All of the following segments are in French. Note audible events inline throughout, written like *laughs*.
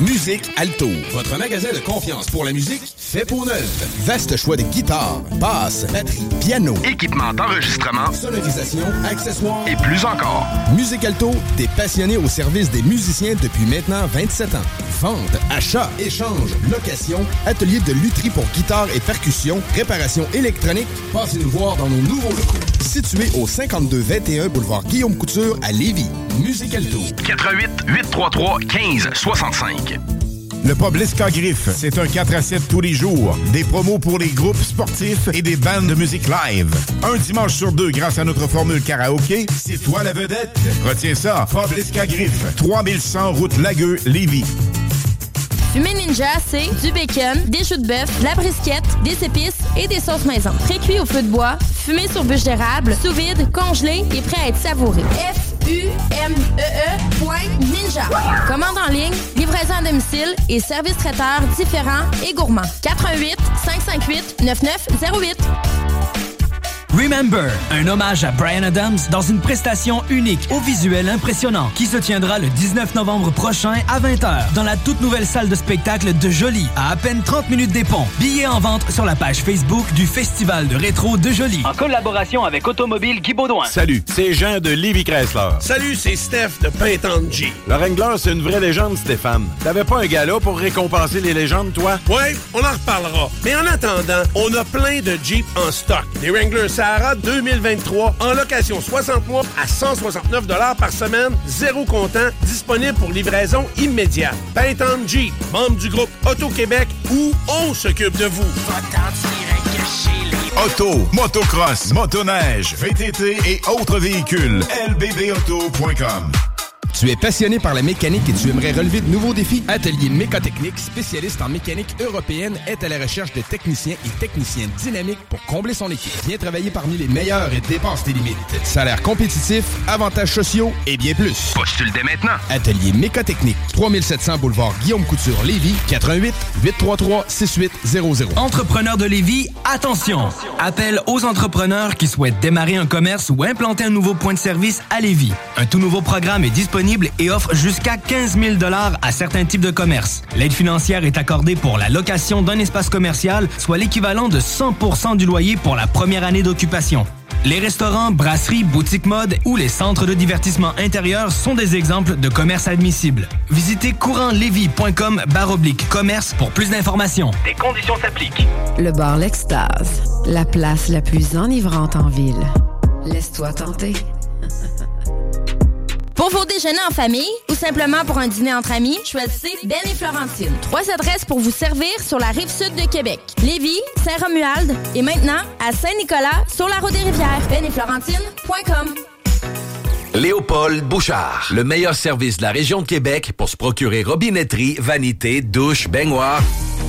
Musique Alto, votre magasin de confiance pour la musique fait pour neuf. Vaste choix de guitares, basses, batteries, piano, équipement d'enregistrement, sonorisation, accessoires et plus encore. Musique Alto, des passionnés au service des musiciens depuis maintenant 27 ans. Vente, achat, échange, location, atelier de lutherie pour guitare et percussion, réparation électronique. Passez nous voir dans nos nouveaux locaux. Situé au 5221 boulevard Guillaume Couture à Lévis. Musique Alto. 88 833 15 65. Le pub Lisca Griff, c'est un 4 à 7 tous les jours. Des promos pour les groupes sportifs et des bandes de musique live. Un dimanche sur deux grâce à notre formule karaoké, c'est toi la vedette. Retiens ça, pub Lisca Griff, 3100 route Lagueux, Lévis. Fumée Ninja, c'est du bacon, des choux de bœuf, de la brisquette, des épices et des sauces maison. Pré-cuit au feu de bois, fumé sur bûche d'érable, sous vide, congelé et prêt à être savouré. F-U-M-E-E point Ninja. Commande en ligne, livraison à domicile et service traiteur différents et gourmands. 88 558 9908. Remember, un hommage à Brian Adams dans une prestation unique au visuel impressionnant qui se tiendra le 19 novembre prochain à 20h dans la toute nouvelle salle de spectacle de Jolie à à peine 30 minutes des ponts. Billets en vente sur la page Facebook du Festival de rétro de Jolie. En collaboration avec Automobile Guy Baudouin. Salut, c'est Jean de Livy Chrysler. Salut, c'est Steph de Pintanji. Le Wrangler, c'est une vraie légende, Stéphane. T'avais pas un gala pour récompenser les légendes, toi? Ouais, on en reparlera. Mais en attendant, on a plein de Jeep en stock. Des Wrangler Sahara 2023 en location 60 mois à 169 par semaine, zéro comptant, disponible pour livraison immédiate. Pintan Jeep, membre du groupe Auto-Québec, où on s'occupe de vous. Auto, motocross, motoneige, VTT et autres véhicules. lbbauto.com Tu es passionné par la mécanique et tu aimerais relever de nouveaux défis? Atelier Mécotechnique, spécialiste en mécanique européenne, est à la recherche de techniciens et techniciennes dynamiques pour combler son équipe. Viens travailler parmi les meilleurs et dépasse tes limites. Salaire compétitif, avantages sociaux et bien plus. Postule dès maintenant. Atelier Mécotechnique, 3700 boulevard Guillaume Couture, Lévis, 88 833 6800. Entrepreneurs de Lévis, attention! Appel aux entrepreneurs qui souhaitent démarrer un commerce ou implanter un nouveau point de service à Lévis. Un tout nouveau programme est disponible et offre jusqu'à 15 000 à certains types de commerces. L'aide financière est accordée pour la location d'un espace commercial, soit l'équivalent de 100% du loyer pour la première année d'occupation. Les restaurants, brasseries, boutiques mode ou les centres de divertissement intérieur sont des exemples de commerces admissibles. Visitez courantlevy.com baroblique commerce pour plus d'informations. Des conditions s'appliquent. Le bar L'Extase, la place la plus enivrante en ville. Laisse-toi tenter. *laughs* Pour vos déjeuners en famille ou simplement pour un dîner entre amis, choisissez Ben et Florentine. Trois adresses pour vous servir sur la rive sud de Québec. Lévis, Saint-Romuald et maintenant à Saint-Nicolas sur la route des rivières. Ben. Léopold Bouchard, le meilleur service de la région de Québec pour se procurer robinetterie, vanité, douche, baignoire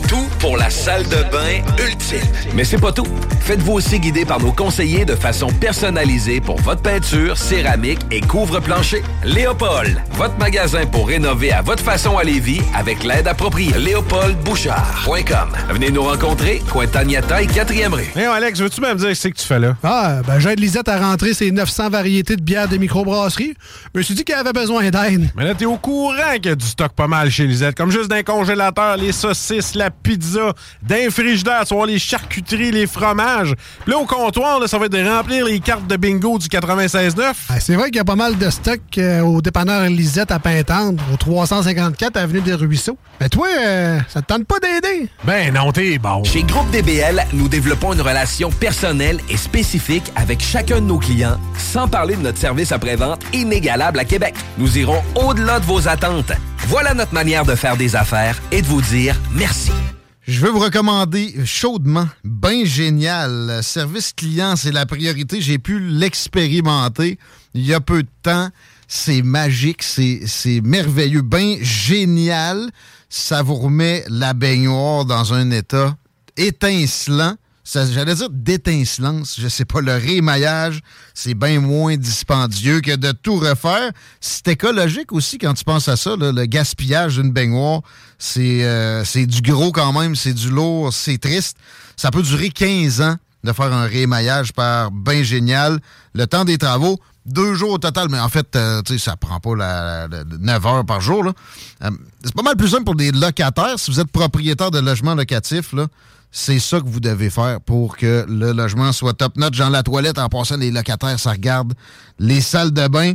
Tout pour la salle de bain ultime. Mais c'est pas tout. Faites-vous aussi guider par nos conseillers de façon personnalisée pour votre peinture, céramique et couvre-plancher. Léopold, votre magasin pour rénover à votre façon à Lévis avec l'aide appropriée. LéopoldBouchard.com. Venez nous rencontrer, Cointagnata et 4e rue. Hey, Alex, veux-tu même dire ce que tu fais là? Ah, ben j'aide Lisette à rentrer ses 900 variétés de bières de microbrasserie. Je me suis dit qu'elle avait besoin d'aide. Mais là, t'es au courant qu'il y a du stock pas mal chez Lisette. Comme juste d'un congélateur, les saucisses, la pizza, d'un frigidaire, tu les charcuteries, les fromages. Puis là, au comptoir, là, ça va être de remplir les cartes de bingo du 96.9. Ah, c'est vrai qu'il y a pas mal de stock euh, au dépanneur Lisette à Pintante, au 354 Avenue des Ruisseaux. Mais toi, euh, ça te tente pas d'aider? Ben non, t'es bon. Chez Groupe DBL, nous développons une relation personnelle et spécifique avec chacun de nos clients, sans parler de notre service après-vente inégalable à Québec. Nous irons au-delà de vos attentes. Voilà notre manière de faire des affaires et de vous dire merci. Je veux vous recommander chaudement, ben génial. Service client, c'est la priorité. J'ai pu l'expérimenter il y a peu de temps. C'est magique, c'est merveilleux, ben génial. Ça vous remet la baignoire dans un état étincelant. J'allais dire d'étincelance, je sais pas, le rémaillage, c'est bien moins dispendieux que de tout refaire. C'est écologique aussi quand tu penses à ça, le gaspillage d'une baignoire, c'est euh, c'est du gros quand même, c'est du lourd, c'est triste. Ça peut durer 15 ans de faire un rémaillage par bien génial. Le temps des travaux, deux jours au total, mais en fait, euh, tu sais, ça prend pas la, la- 9 heures par jour. Euh, c'est pas mal plus simple pour des locataires. Si vous êtes propriétaire de logement locatif, là, c'est ça que vous devez faire pour que le logement soit top-notch. Dans la toilette, en passant, les locataires, ça regarde. Les salles de bain,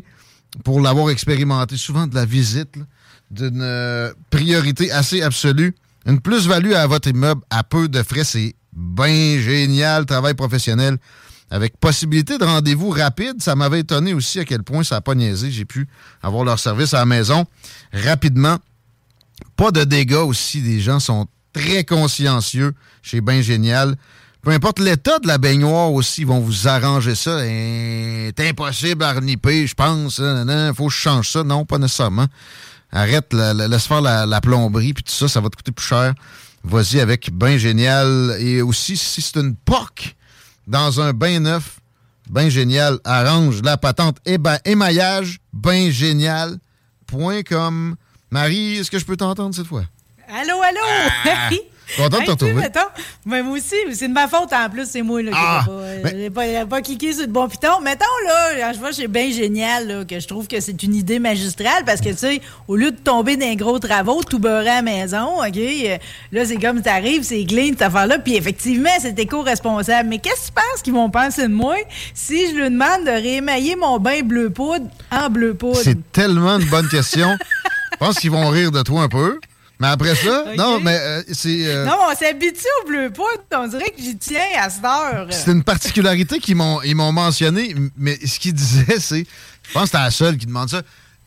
pour l'avoir expérimenté, souvent de la visite, d'une euh, priorité assez absolue. Une plus-value à votre immeuble à peu de frais, c'est bien génial. Travail professionnel avec possibilité de rendez-vous rapide. Ça m'avait étonné aussi à quel point ça n'a pas niaisé. J'ai pu avoir leur service à la maison rapidement. Pas de dégâts aussi. Les gens sont très consciencieux chez Ben Génial. Peu importe l'état de la baignoire aussi, ils vont vous arranger ça. C'est impossible à reniper, je pense. Il faut que je change ça. Non, pas nécessairement. Arrête, la- la- laisse faire la, plomberie, puis tout ça, ça va te coûter plus cher. Vas-y avec Bain Génial. Et aussi, si c'est une POC dans un bain neuf, Bain Génial arrange la patente éba- émaillage, baingénial.com. Marie, est-ce que je peux t'entendre cette fois? Allô, allô! Ah! *laughs* Content de te retrouver. mettons, ben, moi aussi, c'est de ma faute en plus, c'est moi là, qui Ah, n'ai pas, j'ai pas, cliqué sur le bon piton. Mettons, là, je vois, c'est bien génial, là, que je trouve que c'est une idée magistrale parce que, tu sais, au lieu de tomber dans les gros travaux, tout beurrer à la maison, OK, euh, là, c'est comme t'arrives, c'est clean, cette affaire-là, puis effectivement, c'est éco-responsable. Mais qu'est-ce que tu penses qu'ils vont penser de moi si je lui demande de réémailler mon bain bleu poudre en bleu poudre? C'est tellement une bonne question. Je pense qu'ils vont rire de toi un peu. Mais après ça, non, mais euh, c'est euh, Non, on s'habitue au bleu poudre, on dirait que j'y tiens à cette heure. c'est une particularité qu'ils m'ont ils m'ont mentionné. Mais ce qu'ils disaient, c'est, je pense que t'es la seule qui demande ça.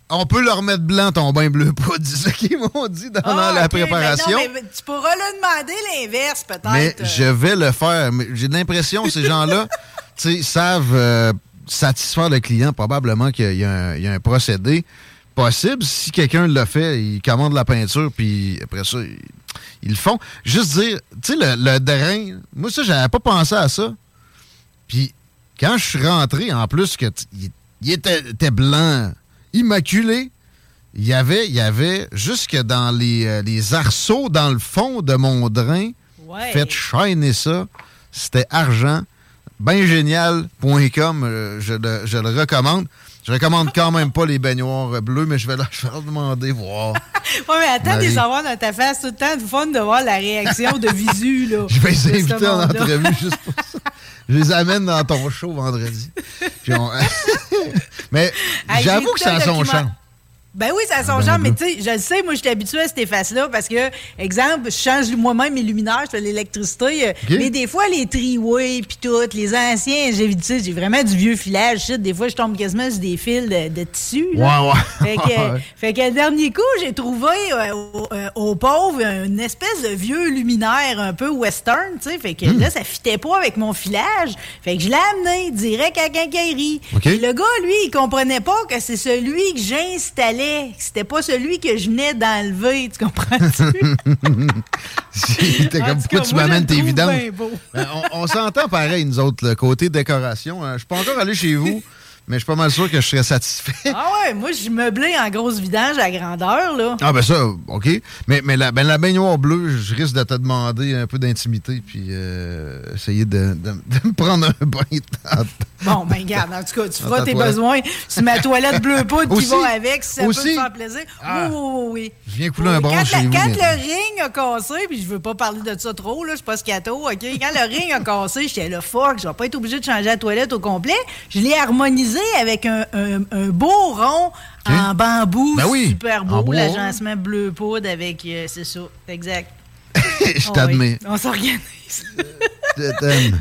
On peut leur mettre blanc ton bain bleu poudre. C'est ça qu'ils m'ont dit dans Ah, la préparation. mais non, mais tu pourras le demander l'inverse, peut-être. Mais je vais le faire. Mais J'ai l'impression que ces gens-là *laughs* tu sais, savent euh, satisfaire le client. Probablement qu'il y, y a un procédé possible. Si quelqu'un l'a fait, il commande la peinture, puis après ça, ils, ils le font. Juste dire, tu sais, le, le drain, moi, ça, j'avais pas pensé à ça. Puis quand je suis rentré, en plus, que il, il était, était blanc, immaculé, il y avait, il y avait jusque dans les, euh, les arceaux, dans le fond de mon drain, Ouais. faites shiner ça. C'était argent. Bengénial.com, euh, je, le, je le recommande. Je recommande quand même pas les baignoires bleues, mais je vais leur, je vais leur demander, voir. *laughs* Ouais, mais attends de les avoir dans ta face tout le temps, du fun de voir la réaction de visu, là. *laughs* Je vais les inviter en entrevue juste pour ça. Je les amène dans ton show vendredi. On- *laughs* mais j'avoue que ça a son charme. Ben oui, ça a son Ben genre, mais tu sais, je le sais, moi, je suis habituée à cette efface-là parce que, exemple, je change moi-même mes luminaires, je fais l'électricité, euh, mais des fois, les triways puis tout, les anciens, j'ai tu sais, j'ai vraiment du vieux filage, shit, des fois, je tombe quasiment sur des fils de, de tissu. là. Ouais, ouais. Fait que, *laughs* fait que le dernier coup, j'ai trouvé euh, au, euh, au pauvre une espèce de vieux luminaire un peu western, tu sais. Fait que Hmm. là, ça fitait pas avec mon filage. Fait que je l'ai amené direct à quincaillerie. OK. Et le gars, lui, il comprenait pas que c'est celui que j'installais C'était pas celui que je venais d'enlever, tu comprends-tu? *laughs* T'es comme, pourquoi tu m'amènes tes vidanges? Ben, on on s'entend pareil, nous autres, le côté décoration. hein. Je suis pas encore allé chez vous, mais je suis pas mal sûr que je serais satisfait. Ah ouais, moi, je meublé en grosse vidange à grandeur, là. Ah ben ça, OK. Mais, mais la, ben, la baignoire bleue, je risque de te demander un peu d'intimité puis euh, essayer de, de- de me prendre un bain. Bon, ben regarde, en tout cas, tu feras tes toilette. besoins. C'est ma toilette bleu poudre qui va avec, si ça peut Aussi? te faire plaisir. Ah. Oui, oui, oui, oui. Je viens couler un la- chez vous. quand le ring a cassé, puis je veux pas parler de ça trop, là, je suis pas scato, OK? Quand le ring a cassé, j'étais là, fuck, je vais pas être obligé de changer la toilette au complet. Je l'ai harmonisé avec un, un- un beau rond en bambou, Ben oui, super beau, l'agencement bleu poudre avec, euh, c'est ça, exact. *laughs* je Oh, t'admets. oui, On s'organise. *laughs*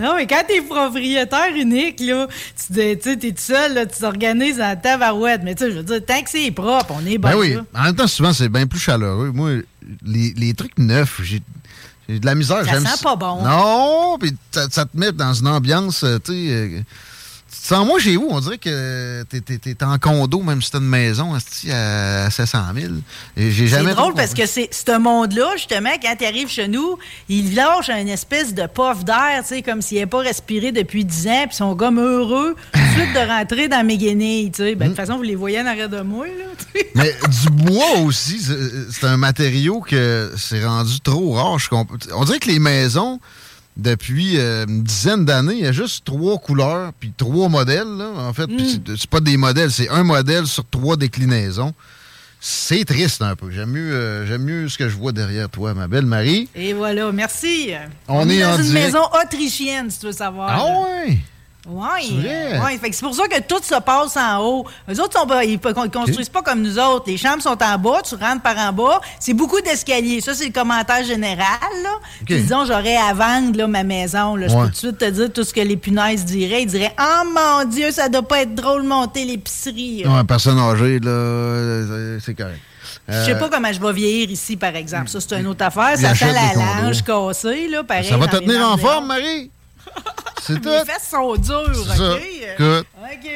Non, mais quand t'es propriétaire unique, là, tu t'es tout seul, là, tu t'organises en tabarouette. Mais tu sais, je veux dire, tant que c'est propre, on est bon. Ben oui. là. En même temps, souvent, c'est bien plus chaleureux. Moi, les, les trucs neufs, j'ai de la misère. Ça sent pas bon. Non, puis ça, ça te met dans une ambiance, euh, tu sais... sens moi chez vous, on dirait que t'es, t'es en condo, même si t'as une maison à 700 000. Et j'ai jamais C'est drôle parce que c'est ce monde-là, justement, quand tu arrives chez nous, il lâche une espèce de puff d'air, tu sais, comme s'il n'avait pas respiré depuis 10 ans, puis ils sont comme heureux suite de rentrer dans mes guenilles, tu sais. Ben, de toute façon, vous les voyez en arrière de moi, là. Mais du bois aussi, c'est un matériau que c'est rendu trop rare. Je On dirait que les maisons, depuis euh, une dizaine d'années, il y a juste trois couleurs puis trois modèles. là, en fait, Puis c'est- pas des modèles, c'est un modèle sur trois déclinaisons. C'est triste un peu. J'aime mieux, euh, j'aime mieux ce que je vois derrière toi, ma belle Marie. Et voilà, merci. On est dans en une direct. maison autrichienne, si tu veux savoir. Ah là. ouais? Oui, ouais, c'est pour ça que tout se passe en haut. Eux autres, sont ils ne construisent pas comme nous autres. Les chambres sont en bas, tu rentres par en bas. C'est beaucoup d'escaliers. Ça, c'est le commentaire général. Là. Puis disons, j'aurais à vendre là, ma maison. Là. Je peux tout de suite te dire tout ce que les punaises diraient. Ils diraient Oh mon Dieu, ça doit pas être drôle de monter l'épicerie. Ouais, personne âgée, là, euh, c'est correct. Je sais Euh, pas comment je vais vieillir ici, par exemple. Ça, c'est une autre affaire. Ça sent la lange cassée, là, pareil. Ça va te les tenir en forme, Marie? C'est tout. Mes fesses sont dures, ça. OK? Good. OK.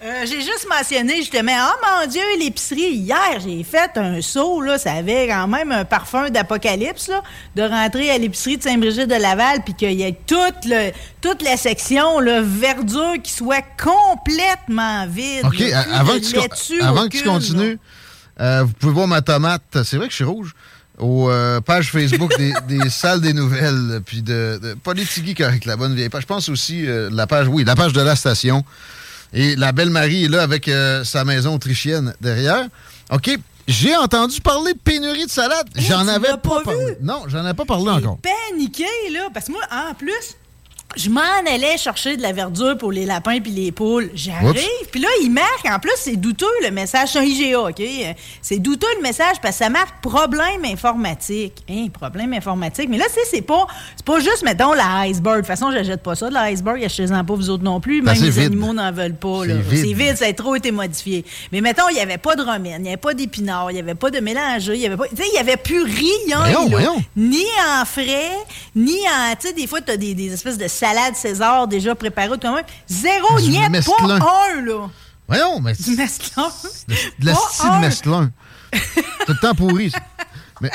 Euh, j'ai juste mentionné, justement, oh mon Dieu, l'épicerie, hier, j'ai fait un saut, là, ça avait quand même un parfum d'apocalypse, là, de rentrer à l'épicerie de Saint-Brigitte de Laval, puis qu'il y ait toute, le, toute la section, là, verdure qui soit complètement vide. OK, là, avant, que tu, avant que continues, euh, vous pouvez voir ma tomate. C'est vrai que je suis rouge. Aux euh, pages Facebook des, *laughs* des salles des nouvelles, puis de, de correct, la bonne vieille page. Je pense aussi euh, la page, oui, la page de la station. Et la belle Marie est là avec euh, sa maison autrichienne derrière. OK, j'ai entendu parler de pénurie de salade. J'en tu avais pas, pas parlé. Non, j'en avais pas parlé encore. paniqué, là. Parce que moi, en plus, je m'en allais chercher de la verdure pour les lapins puis les poules. J'arrive, puis là, il marque, en plus, c'est douteux le message, c'est un IGA, OK? C'est douteux le message parce que ça marque problème informatique. Hein, problème informatique. Mais là, tu sais, c'est pas, c'est pas juste, mettons, la iceberg. De toute façon, j'achète pas ça, de la iceberg, achetez-en pas vous autres non plus. Ben, Même c'est les vide. animaux n'en veulent pas, là. C'est vide. C'est vide, ça a trop été modifié. Mais mettons, il n'y avait pas de romaine, il n'y avait pas d'épinards, il n'y avait pas de mélangeur, il n'y avait pas. Tu sais, il n'y avait plus rien, Voyons, là. voyons. Ni en frais, ni en. Tu sais, des fois, tu as des, des espèces de salades César déjà préparées. Tout même. Zéro, Du niet, pas mesclun. un, là. Voyons, mais Du mesclun. de la Pas style un. mesclin. Tout le temps pourri. ça. Mais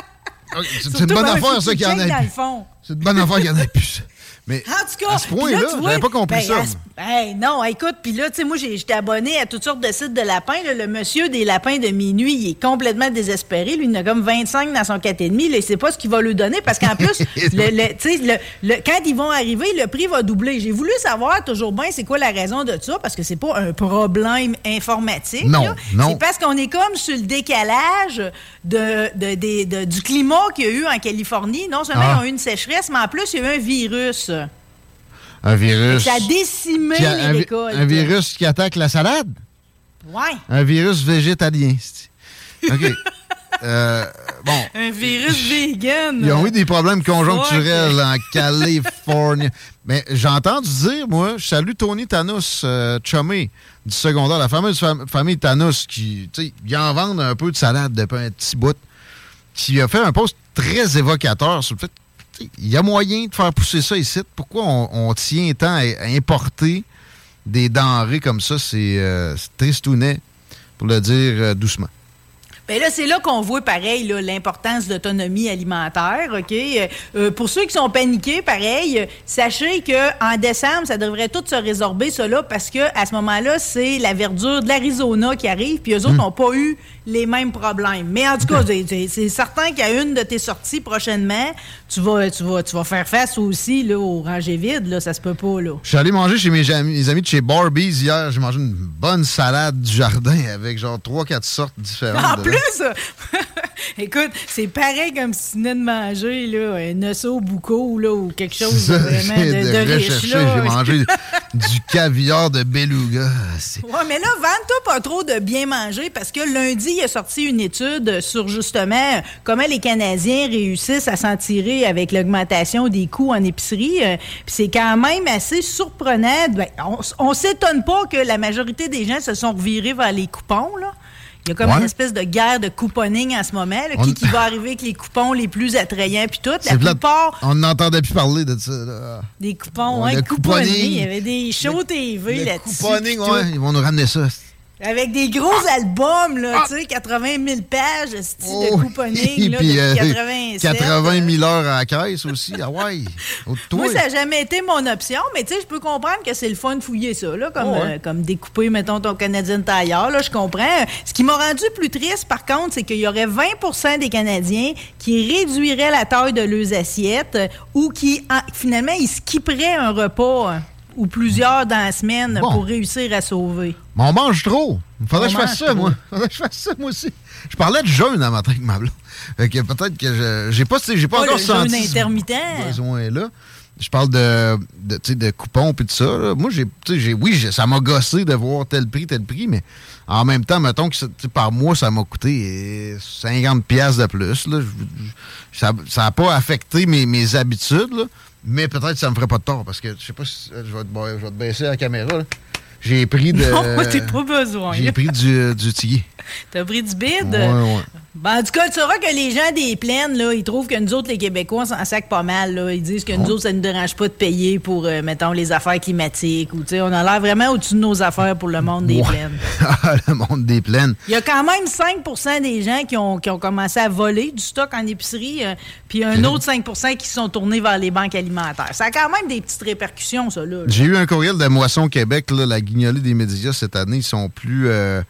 ok, c'est c'est une bonne affaire, ça, qu'il y en le fond. C'est une bonne affaire qu'il y en ait plus. Mais En tout cas, à ce point-là, j'avais pas compris ben, ça. Hey, non, écoute, puis là, tu sais, moi, j'étais abonné à toutes sortes de sites de lapins. là. Le monsieur des lapins de minuit, il est complètement désespéré. Lui, il en a comme 25 dans son 4,5. Là, il sait pas ce qu'il va lui donner parce qu'en plus, *laughs* le, le- tu sais, le- le- quand ils vont arriver, le prix va doubler. J'ai voulu savoir toujours bien c'est quoi la raison de ça parce que c'est pas un problème informatique. Non, là. non. C'est parce qu'on est comme sur le décalage de, de- de- du climat qu'il y a eu en Californie. Non seulement Ah. ils ont eu une sécheresse, mais en plus, il y a eu un virus. Un virus. Ça a décimé qui a- les un, virus qui attaque la salade? Ouais. Un virus végétalien. OK. *laughs* Euh, bon. Un virus vegan. Ils ont eu des problèmes conjoncturels en Californie. Mais j'ai entendu dire, moi, je salue Tony Thanos, euh, chumé du secondaire, la fameuse fam- famille Thanos, qui, tu sais, ils en vendent un peu de salade depuis un petit bout, qui a fait un post très évocateur sur le fait il y a moyen de faire pousser ça ici. Pourquoi on, on tient tant à, à importer des denrées comme ça? C'est euh, tristounet, pour le dire euh, doucement. Ben là, c'est là qu'on voit pareil l'importance de l'autonomie alimentaire. OK? Euh, euh, pour ceux qui sont paniqués, pareil, sachez que en décembre, ça devrait tout se résorber, cela, parce que à ce moment-là, c'est la verdure de l'Arizona qui arrive, puis eux autres n'ont pas eu les mêmes problèmes. Mais en tout cas, c'est- c'est certain qu'à une de tes sorties prochainement, tu vas, tu vas, tu vas faire face aussi là, au rangées vides. Là, ça se peut pas. Là. Je suis allé manger chez mes amis, amis de chez Barbies hier. J'ai mangé une bonne salade du jardin avec genre 3-4 sortes différentes. En plus, *laughs* *laughs* écoute, c'est pareil comme si tu venais de manger là, un osso bucco là, ou quelque chose de vraiment de, de de riche. J'ai mangé du *laughs* caviar de beluga. Ouais, mais là, vante-toi pas trop de bien manger parce que lundi, il a sorti une étude sur justement comment les Canadiens réussissent à s'en tirer avec l'augmentation des coûts en épicerie. Euh, Puis c'est quand même assez surprenant. Ben, on, on s'étonne pas que la majorité des gens se sont revirés vers les coupons, là. Il y a comme Ouais. une espèce de guerre de couponing en ce moment. là. On- Qui, qui va arriver avec les coupons les plus attrayants puis tout. La plupart On n'entendait plus parler de ça. là. des coupons, Ouais, ouais, couponing. couponing. Il y avait des shows TV Le là-dessus. couponing, ouais, ils vont nous ramener ça. Avec des gros albums, là, tu sais, 80 000 pages esti, de Oh, couponing, *laughs* là, puis, euh, 87. 80 000 heures à la caisse aussi. Ah ouais. Moi, ça n'a jamais été mon option, mais tu sais, je peux comprendre que c'est le fun de fouiller ça, là, comme, Oh, ouais. euh, comme découper, mettons, ton Canadien tailleur, là, je comprends. Ce qui m'a rendu plus triste, par contre, c'est qu'il y aurait 20% des Canadiens qui réduiraient la taille de leurs assiettes euh, ou qui, en- finalement, ils skipperaient un repas euh, ou plusieurs dans la semaine Bon. pour réussir à sauver. Mais on mange trop. Il faudrait que je fasse ça, trop. moi. Faudrait que je fasse ça, moi aussi. Je parlais de jeûne un matin avec ma blonde. Fait que peut-être que je. J'ai pas, j'ai pas Pas encore le jeûne senti. ce intermittent. besoin-là. Je parle de, de, coupons puis de ça. là. Moi, j'ai, j'ai, oui, j'ai- ça m'a gossé de voir tel prix, tel prix, mais en même temps, mettons que par mois, ça m'a coûté euh, 50 pièces de plus. Là. Ça n'a pas affecté mes, habitudes, là, mais peut-être que ça me ferait pas de tort parce que je sais pas si je vais te, baisser la caméra. J'ai pris de. Non, *laughs* moi, t'es pas besoin. J'ai pris du, du tiguier. T'as pris du bide? Ouais, ouais. Ben, en tout cas, tu sauras que les gens des plaines, là, ils trouvent que nous autres, les Québécois, on s'en sac pas mal. Là. Ils disent que nous autres, ça ne nous dérange pas de payer pour, euh, mettons, les affaires climatiques. Ou, on a l'air vraiment au-dessus de nos affaires pour le monde des Ouais. plaines. *laughs* le monde des plaines. Il y a quand même 5% des gens qui ont, qui ont commencé à voler du stock en épicerie, euh, puis un autre 5% qui se sont tournés vers les banques alimentaires. Ça a quand même des petites répercussions, ça, là. J'ai eu un courriel de Moisson Québec, là, la des médias cette année, ils sont plus. euh,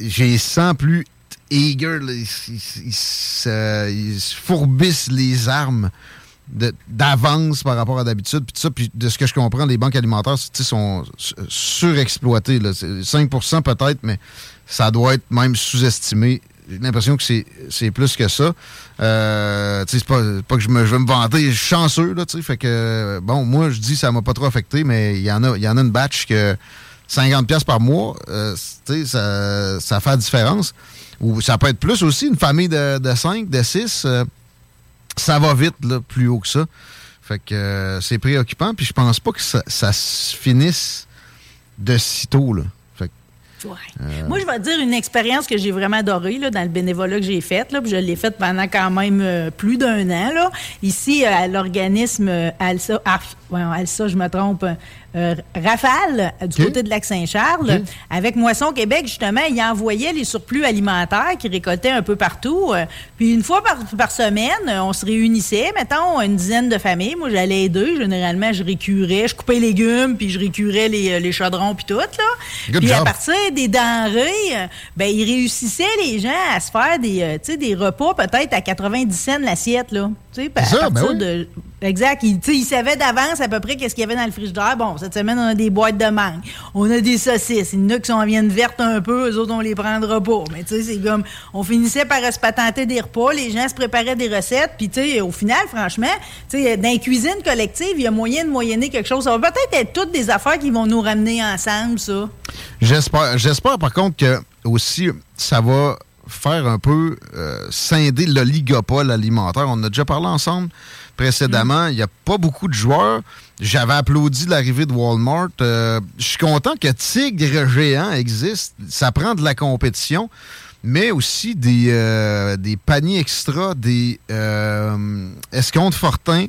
J'ai sens plus eager, ils, se- fourbissent les armes d'avance par rapport à d'habitude. Puis ça, puis de ce que je comprends, les banques alimentaires sont su- surexploitées. là. C'est 5 peut-être, mais ça doit être même sous-estimé. L'impression que c'est plus que ça. Euh, c'est pas, pas que je, me, je vais me vanter, je suis chanceux, fait que, bon, moi, je dis ça m'a pas trop affecté, mais il y en a, y en a une batch que 50$ piastres par mois, euh, ça, ça fait la différence. Ou ça peut être plus aussi, une famille de, de 5, de 6, euh, ça va vite, là, plus haut que ça. Fait que euh, c'est préoccupant, puis je pense pas que ça, ça se finisse de sitôt, là. Ouais. euh, Moi, je vais te dire une expérience que j'ai vraiment adorée là, dans le bénévolat que j'ai fait. Là, puis je l'ai faite pendant quand même euh, plus d'un an. Là. Ici, euh, à l'organisme ALSA, Arf- ouais, ALSA, je me trompe, euh, Rafale, du côté de Lac-Saint-Charles, avec Moisson Québec, justement, ils envoyaient les surplus alimentaires qu'ils récoltaient un peu partout. euh, puis une fois par, par semaine, euh, on se réunissait, mettons, une dizaine de familles. Moi, j'allais aider. Généralement, je récurais, je coupais les légumes, puis je récurais les, euh, les chaudrons, puis tout. Là. Good puis à partir des denrées, ben, ils réussissaient, les gens, à se faire des, repas peut-être à 90 cents l'assiette, là. À ça, ben oui. de... Exact. Sais, ils savaient d'avance à peu près qu'est-ce qu'il y avait dans le frigidaire. Bon, cette semaine, on a des boîtes de mangue. On a des saucisses. Il y en a qui sont viennent vertes un peu. Eux autres, on les prendra pas. Mais tu sais, c'est comme... On finissait par se patenter des repas. Les gens se préparaient des recettes. Puis, tu sais, au final, franchement, tu sais, dans la cuisine collective, il y a moyen de moyenner quelque chose. Ça va peut-être être toutes des affaires qui vont nous ramener ensemble, ça. J'espère, j'espère par contre que aussi ça va faire un peu euh, scinder l'oligopole alimentaire. On en a déjà parlé ensemble précédemment. Il n'y a pas beaucoup de joueurs. J'avais applaudi l'arrivée de Walmart. Euh, je suis content que Tigre Géant existe. Ça prend de la compétition, mais aussi des, euh, des paniers extra, des euh, escomptes fortins.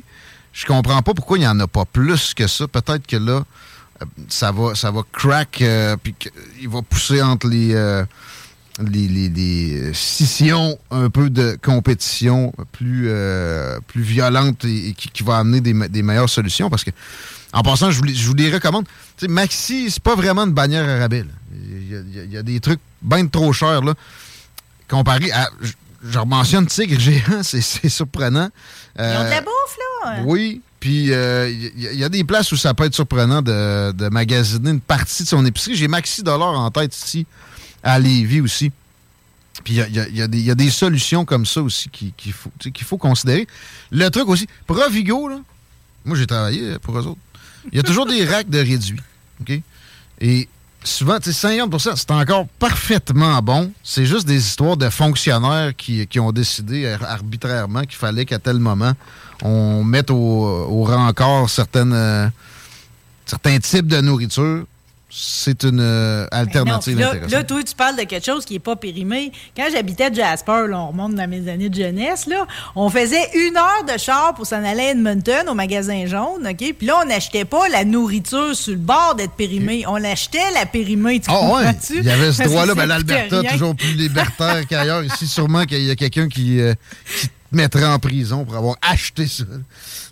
Je comprends pas pourquoi il n'y en a pas plus que ça. Peut-être que là, euh, ça va, ça va crack, puis qu'il va pousser entre les, les, les- les scissions un peu de compétition plus, euh, plus violente et, et qui, qui va amener des, me- des meilleures solutions. Parce que, en passant, je vous, les- je vous les recommande. Tu sais, Maxi, c'est pas vraiment une bannière là. Il y, a, il y des trucs bien trop chers, là, comparé à. Je, je mentionne Tigre Géant, *laughs* c'est surprenant. Ils ont de Euh, la bouffe, là. oui, puis euh, il y, il y a des places où ça peut être surprenant de, de magasiner une partie de son épicerie. J'ai Maxi Dollar en tête ici, à Lévis aussi. Puis il y a, des- solutions comme ça aussi qui- qu'il faut, sais, qu'il faut considérer. Le truc aussi, Provigo, là, moi j'ai travaillé pour eux autres. Il y a toujours des racks de réduits. Et souvent, tu sais, 50 c'est encore parfaitement bon. C'est juste des histoires de fonctionnaires qui, qui ont décidé ar- arbitrairement qu'il fallait qu'à tel moment, on mette au, au rencard certaines, euh, certains types de nourriture. C'est une euh, Non, alternative puis là, intéressante. là, toi, tu parles de quelque chose qui n'est pas périmé. Quand j'habitais Jasper, là, on remonte dans mes années de jeunesse, là, on faisait une heure de char pour s'en aller à Edmonton, au magasin jaune, OK? Puis là, on n'achetait pas la nourriture sur le bord d'être périmée. On achetait la périmée, tu Ah ouais, comprends-tu? il y avait ce droit-là. Ben, L'Alberta, toujours plus libertaire qu'ailleurs. Ici, sûrement qu'il y a quelqu'un qui, euh, qui te mettrait en prison pour avoir acheté ça.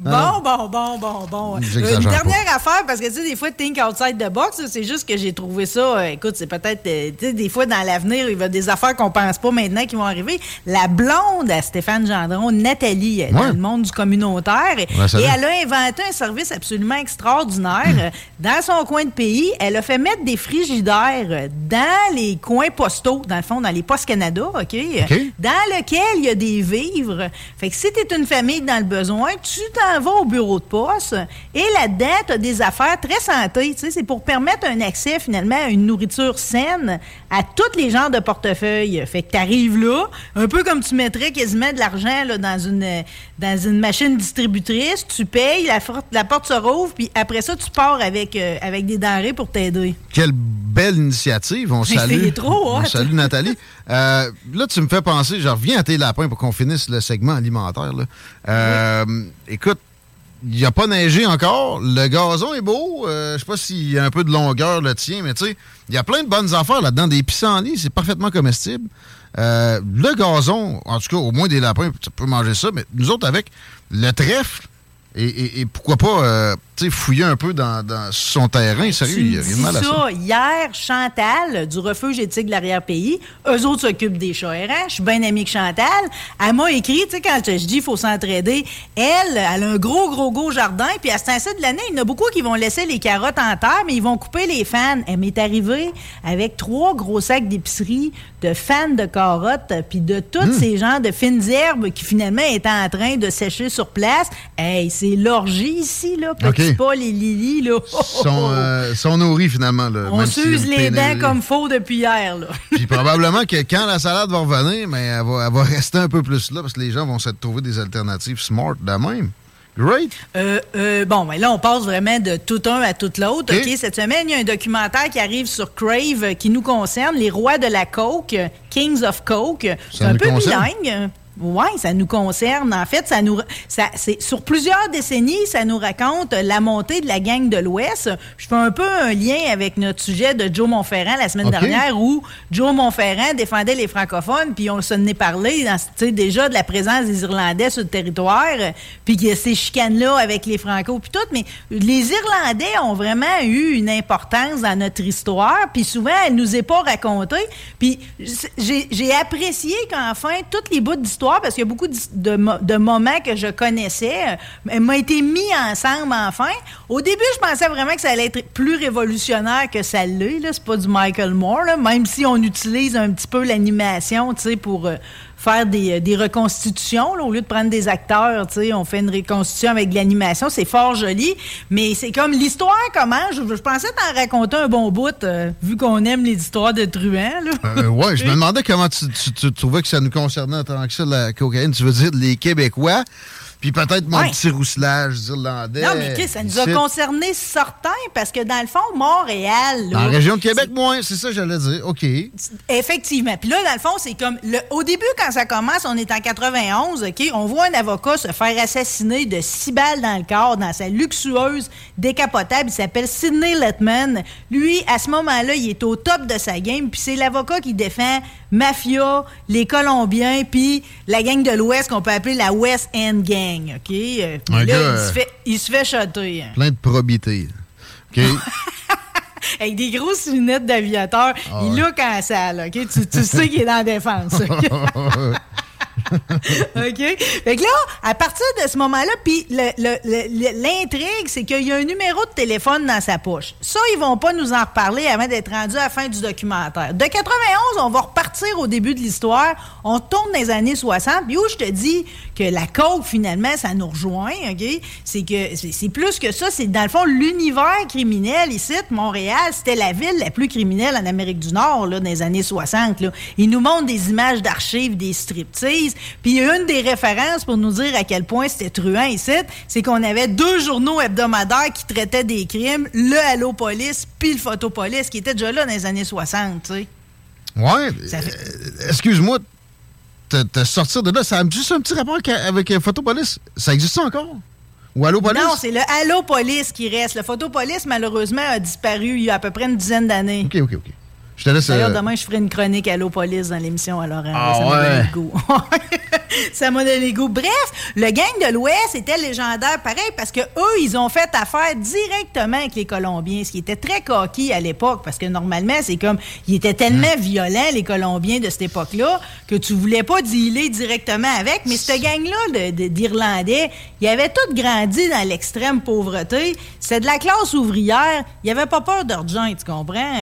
Non. Bon, bon, bon, bon, bon. Euh, Une pas. dernière affaire, parce que tu sais, des fois, think outside the box, c'est juste que j'ai trouvé ça. euh, écoute, c'est peut-être, euh, tu sais, des fois, dans l'avenir, il y avoir des affaires qu'on pense pas maintenant qui vont arriver. La blonde à Stéphane Gendron, Nathalie, elle est dans le monde du communautaire, Ouais, et elle a inventé un service absolument extraordinaire. Euh, *laughs* Dans son coin de pays, elle a fait mettre des frigidaires euh, dans les coins postaux, dans le fond, dans les postes Canada, OK? OK. Dans lequel il y a des vivres. Fait que si tu es une famille dans le besoin, tu t'en vas au bureau de poste et là-dedans, tu as des affaires très santé. C'est pour permettre un accès finalement à une nourriture saine à tous les genres de portefeuille. Fait que tu arrives là, un peu comme tu mettrais quasiment de l'argent dans, une, dans une machine distributrice, tu payes, la, porte se rouvre, puis après ça, tu pars avec, euh, avec des denrées pour t'aider. Quelle belle initiative. On salue. trop hot. On salue Nathalie. *laughs* Euh, là, tu me fais penser, je reviens à tes lapins pour qu'on finisse le segment alimentaire. là. Euh, Écoute, il n'y a pas neigé encore. Le gazon est beau. Euh, je sais pas s'il y a un peu de longueur le tien, mais tu sais, il y a plein de bonnes affaires là-dedans. Des pissenlits, c'est parfaitement comestible. Euh, le gazon, en tout cas, au moins des lapins, tu peux manger ça, mais nous autres, avec le trèfle, et, et- et pourquoi pas euh, tu sais, fouiller un peu dans, dans son terrain, sérieux, il n'y a rien de mal à ça. ça. Hier, Chantal, du refuge éthique de l'arrière-pays, eux autres s'occupent des chats errants. Je suis bien amie avec Chantal. Elle m'a écrit, tu sais, quand je dis qu'il faut s'entraider, elle, elle a un gros, gros, gros jardin, puis à ce temps de l'année, il y en a beaucoup qui vont laisser les carottes en terre, mais ils vont couper les fans. Elle m'est arrivée avec trois gros sacs d'épicerie de fans de carottes, puis de tous Hmm. ces genres de fines herbes qui finalement étaient en train de sécher sur place. Hey, c'est l'orgie ici, là. Petit pas les lilies, là. sont, euh, sont nourris finalement. Là, On s'use les dents comme faux depuis hier, là. *laughs* Puis probablement que quand la salade va revenir, mais elle va, elle va rester un peu plus là parce que les gens vont se trouver des alternatives smart de même. Great. Euh, euh, bon, ben là, on passe vraiment de tout un à tout l'autre. OK. OK, Cette semaine, il y a un documentaire qui arrive sur Crave euh, qui nous concerne, les rois de la Coke, Kings of Coke. C'est un peu concerne? bilingue. Oui, ça nous concerne. En fait, ça nous, ça, c'est, sur plusieurs décennies, ça nous raconte la montée de la gang de l'Ouest. Je fais un peu un lien avec notre sujet de Joe Montferrand la semaine dernière où Joe Montferrand défendait les francophones, puis on s'en est parlé dans, tu sais, déjà de la présence des Irlandais sur le territoire, puis qu'il y a ces chicanes-là avec les Franco, puis tout. Mais les Irlandais ont vraiment eu une importance dans notre histoire, puis souvent, elle nous est pas racontée. Puis j'ai j'ai apprécié qu'enfin, toutes les bouts d'histoire, parce qu'il y a beaucoup de, mo- de moments que je connaissais, euh, m'ont été mis ensemble enfin. Au début, je pensais vraiment que ça allait être plus révolutionnaire que ça l'est. C'est pas du Michael Moore, même si on utilise un petit peu l'animation, tu sais, pour euh, faire des, euh, des reconstitutions. là. au lieu de prendre des acteurs, tu sais, on fait une reconstitution avec de l'animation. C'est fort joli, mais c'est comme l'histoire commence. Je, je pensais t'en raconter un bon bout, euh, vu qu'on aime les histoires de truands. Là. Euh, ouais, je me *laughs* demandais comment tu, tu- tu trouvais que ça nous concernait en tant que ça, la cocaïne. Tu veux dire les Québécois? Puis peut-être mon Ouais. petit rousselage irlandais. Non, mais Chris, ça nous a concernés certains parce que dans le fond, Montréal. là, Dans la région de Québec, moins, c'est ça que j'allais dire. OK. Effectivement. Puis là, dans le fond, c'est comme. Le, au début, quand ça commence, on est en 91, OK? On voit un avocat se faire assassiner de six balles dans le corps dans sa luxueuse décapotable. Il s'appelle Sidney Letman. Lui, à ce moment-là, il est au top de sa game. Puis c'est l'avocat qui défend Mafia, les Colombiens, puis la gang de l'Ouest qu'on peut appeler la West End Gang, OK? Euh, là, gars, il, se fait, il se fait shotter. hein. Plein de probité. OK? *laughs* Avec des grosses lunettes d'aviateur. Ah il ouais. look en salle, OK? Tu, tu sais qu'il est dans la défense. *laughs* *laughs* OK? Fait que là, à partir de ce moment-là, puis l'intrigue, c'est qu'il y a un numéro de téléphone dans sa poche. Ça, ils vont pas nous en reparler avant d'être rendus à la fin du documentaire. De 91, on va repartir au début de l'histoire. On tourne dans les années 60, puis où je te dis que la coke, finalement, ça nous rejoint, OK? C'est que c'est plus que ça. C'est, dans le fond, l'univers criminel ici, Montréal, c'était la ville la plus criminelle en Amérique du Nord, là, dans les années 60. Là. Ils nous montrent des images d'archives, des striptease. Puis une des références pour nous dire à quel point c'était truand ici, c'est qu'on avait deux journaux hebdomadaires qui traitaient des crimes, le Allo Police puis le Photopolice, qui était déjà là dans les années 60, tu sais. Ouais. euh, Excuse-moi, te, te sortir de là, ça a juste un petit rapport avec, euh, Photopolis. Ça existe encore? Ou Allo Police? Non, c'est le Allo Police qui reste. Le Photopolice, malheureusement, a disparu il y a à peu près une dizaine d'années. OK, OK, OK. Je te laisse. D'ailleurs, euh, demain, je ferai une chronique Allo Police dans l'émission à Laurent. Ah ça m'a donné le goût. ça m'a donné le goût. Bref, le gang de l'Ouest était légendaire pareil parce que eux, ils ont fait affaire directement avec les Colombiens, ce qui était très coquille à l'époque parce que normalement, c'est comme, ils étaient tellement violents, les Colombiens de cette époque-là, que tu voulais pas dealer directement avec. Mais cette gang-là d'Irlandais, ils avaient tous grandi dans l'extrême pauvreté. C'est de la classe ouvrière. Ils avaient pas peur d'argent, tu comprends?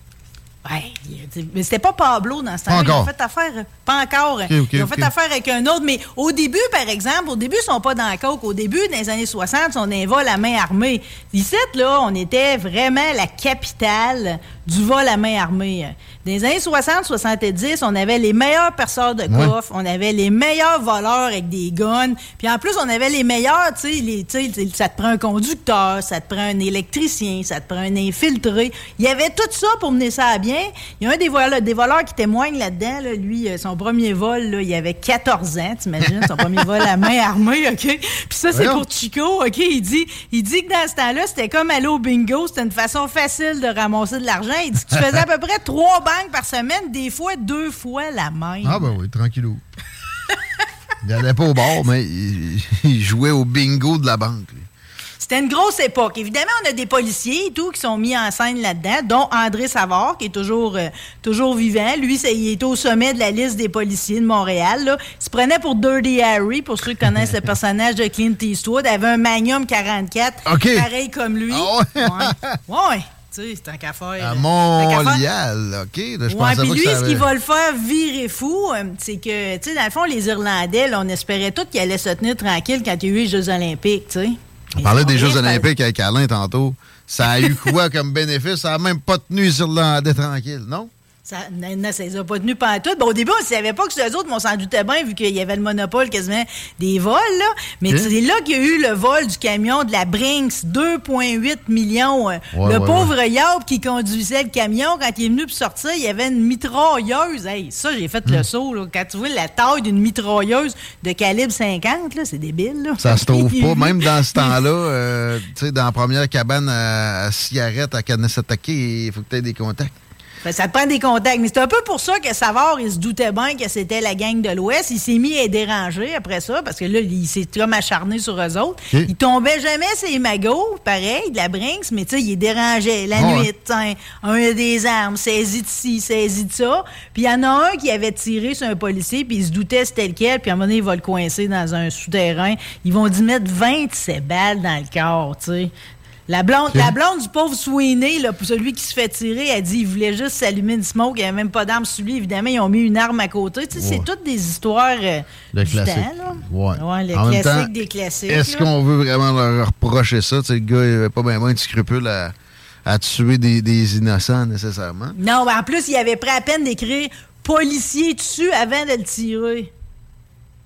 Ouais, mais c'était pas Pablo dans ce temps-là. Ils ont fait affaire. Pas encore. Ils ont fait affaire avec un autre. Mais au début, par exemple, au début, ils sont pas dans la coke. Au début, dans les années 60, on un vol à main armée. Ici, là, on était vraiment la capitale du vol à main armée. Dans les années 60-70, on avait les meilleurs perceurs de Ouais. coffres, on avait les meilleurs voleurs avec des guns, puis en plus, on avait les meilleurs, tu sais, ça te prend un conducteur, ça te prend un électricien, ça te prend un infiltré. Il y avait tout ça pour mener ça à bien. Il y a un des voleurs, des voleurs qui témoigne là-dedans, là, lui, euh, son premier vol, là, il avait 14 ans, t'imagines, son premier vol à main armée, *laughs* OK? Puis ça, c'est pour Chico, OK? Il dit, il dit que dans ce temps-là, c'était comme aller au bingo, c'était une façon facile de ramasser de l'argent. Il dit que tu faisais à peu près trois par semaine, des fois deux fois la même. Ah, ben oui, tranquillou. il n'allait pas au bar, mais il, il jouait au bingo de la banque. C'était une grosse époque. Évidemment, on a des policiers et tout qui sont mis en scène là-dedans, dont André Savard, qui est toujours, euh, toujours vivant. Lui, il est au sommet de la liste des policiers de Montréal. Là. Il se prenait pour Dirty Harry, pour ceux qui connaissent le personnage de Clint Eastwood. Il avait un Magnum 44, OK. pareil comme lui. ouais? Ouais, ouais. Tu sais, c'est un qu'à faire. À Montréal, OK? Je Ouais, pensais puis pas lui, que ça ce qui va le faire virer fou, euh, c'est que, tu sais, dans le fond, les Irlandais, là, on espérait tous qu'ils allaient se tenir tranquilles quand il y a eu les Jeux Olympiques, tu sais. On parlait des Jeux olympiques avec Alain tantôt. Ça a eu *laughs* quoi comme bénéfice? Ça a même pas tenu les Irlandais tranquilles, non? Ça ne ne- ça les a pas tenus pantoute. Bon, au début, on ne savait pas que c'était eux autres, mais on s'en doutait bien, vu qu'il y avait le monopole quasiment des vols. Là. Mais c'est là qu'il y a eu le vol du camion de la Brinks, 2,8 millions. Euh, Ouais, le ouais, pauvre Yab qui conduisait le camion, quand il est venu pour sortir, il y avait une mitrailleuse. Hey, ça, j'ai fait Hmm. le saut. Là. Quand tu vois la taille d'une mitrailleuse de calibre 50, là, c'est débile. Là. Ça se trouve pas. *laughs* Même dans ce temps-là, euh, tu sais, dans la première cabane à, à cigarette à Kanesatake, il faut que tu aies des contacts. Ben, ça te prend des contacts. Mais c'est un peu pour ça que Savard, il se doutait bien que c'était la gang de l'Ouest. Il s'est mis à déranger après ça, parce que là, il s'est comme acharné sur eux autres. Il tombait jamais ses magots, pareil, de la Brinks, mais tu sais, il dérangeait la Ah nuit. Un a des armes, saisit de ci, saisit de ça. Puis il y en a un qui avait tiré sur un policier, puis il se doutait c'était lequel, puis à un moment donné, il va le coincer dans un souterrain. Ils vont lui mettre 27 balles dans le corps, tu sais. La blonde, la blonde du pauvre Sweeney, là, pour celui qui se fait tirer, elle dit qu'il voulait juste s'allumer une smoke, il n'y avait même pas d'arme sur lui. Évidemment, ils ont mis une arme à côté. Tu sais, Ouais. c'est toutes des histoires euh, Le du classique. temps, là. Ouais. Ouais, le En même classique temps, des classiques. Est-ce qu'on veut vraiment leur reprocher ça? Tu sais, le gars, il avait pas bien de scrupules à, à tuer des, des innocents nécessairement. Non, ben, en plus, il avait pris à peine d'écrire policier dessus avant de le tirer.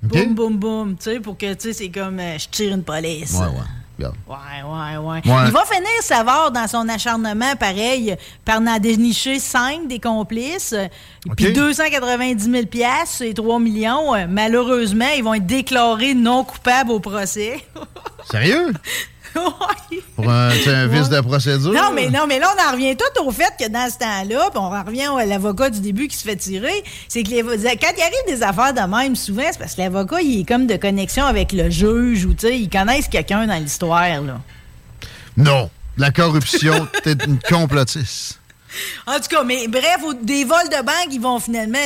Boum, boum, boum. Tu sais, pour que, tu sais, c'est comme euh, je tire une police. Ouais, ouais. Regarde. Ouais, ouais, ouais, Ouais. Il va finir Savard dans son acharnement, pareil, par en dénicher cinq des complices. euh, Puis 290 000 piastres, c'est 3 millions. Euh, Malheureusement, ils vont être déclarés non coupables au procès. *laughs* Sérieux? *laughs* Pour un, vice de procédure? Non, mais non, mais là, on en revient tout au fait que dans ce temps-là, on en revient à l'avocat du début qui se fait tirer, c'est que les- quand il arrive des affaires de même, souvent, c'est parce que l'avocat, il est comme de connexion avec le juge ou, tu sais, ils connaissent quelqu'un dans l'histoire, là. Non. La corruption, t'es une complotiste. *laughs* En tout cas, mais bref, des vols de banque, ils vont finalement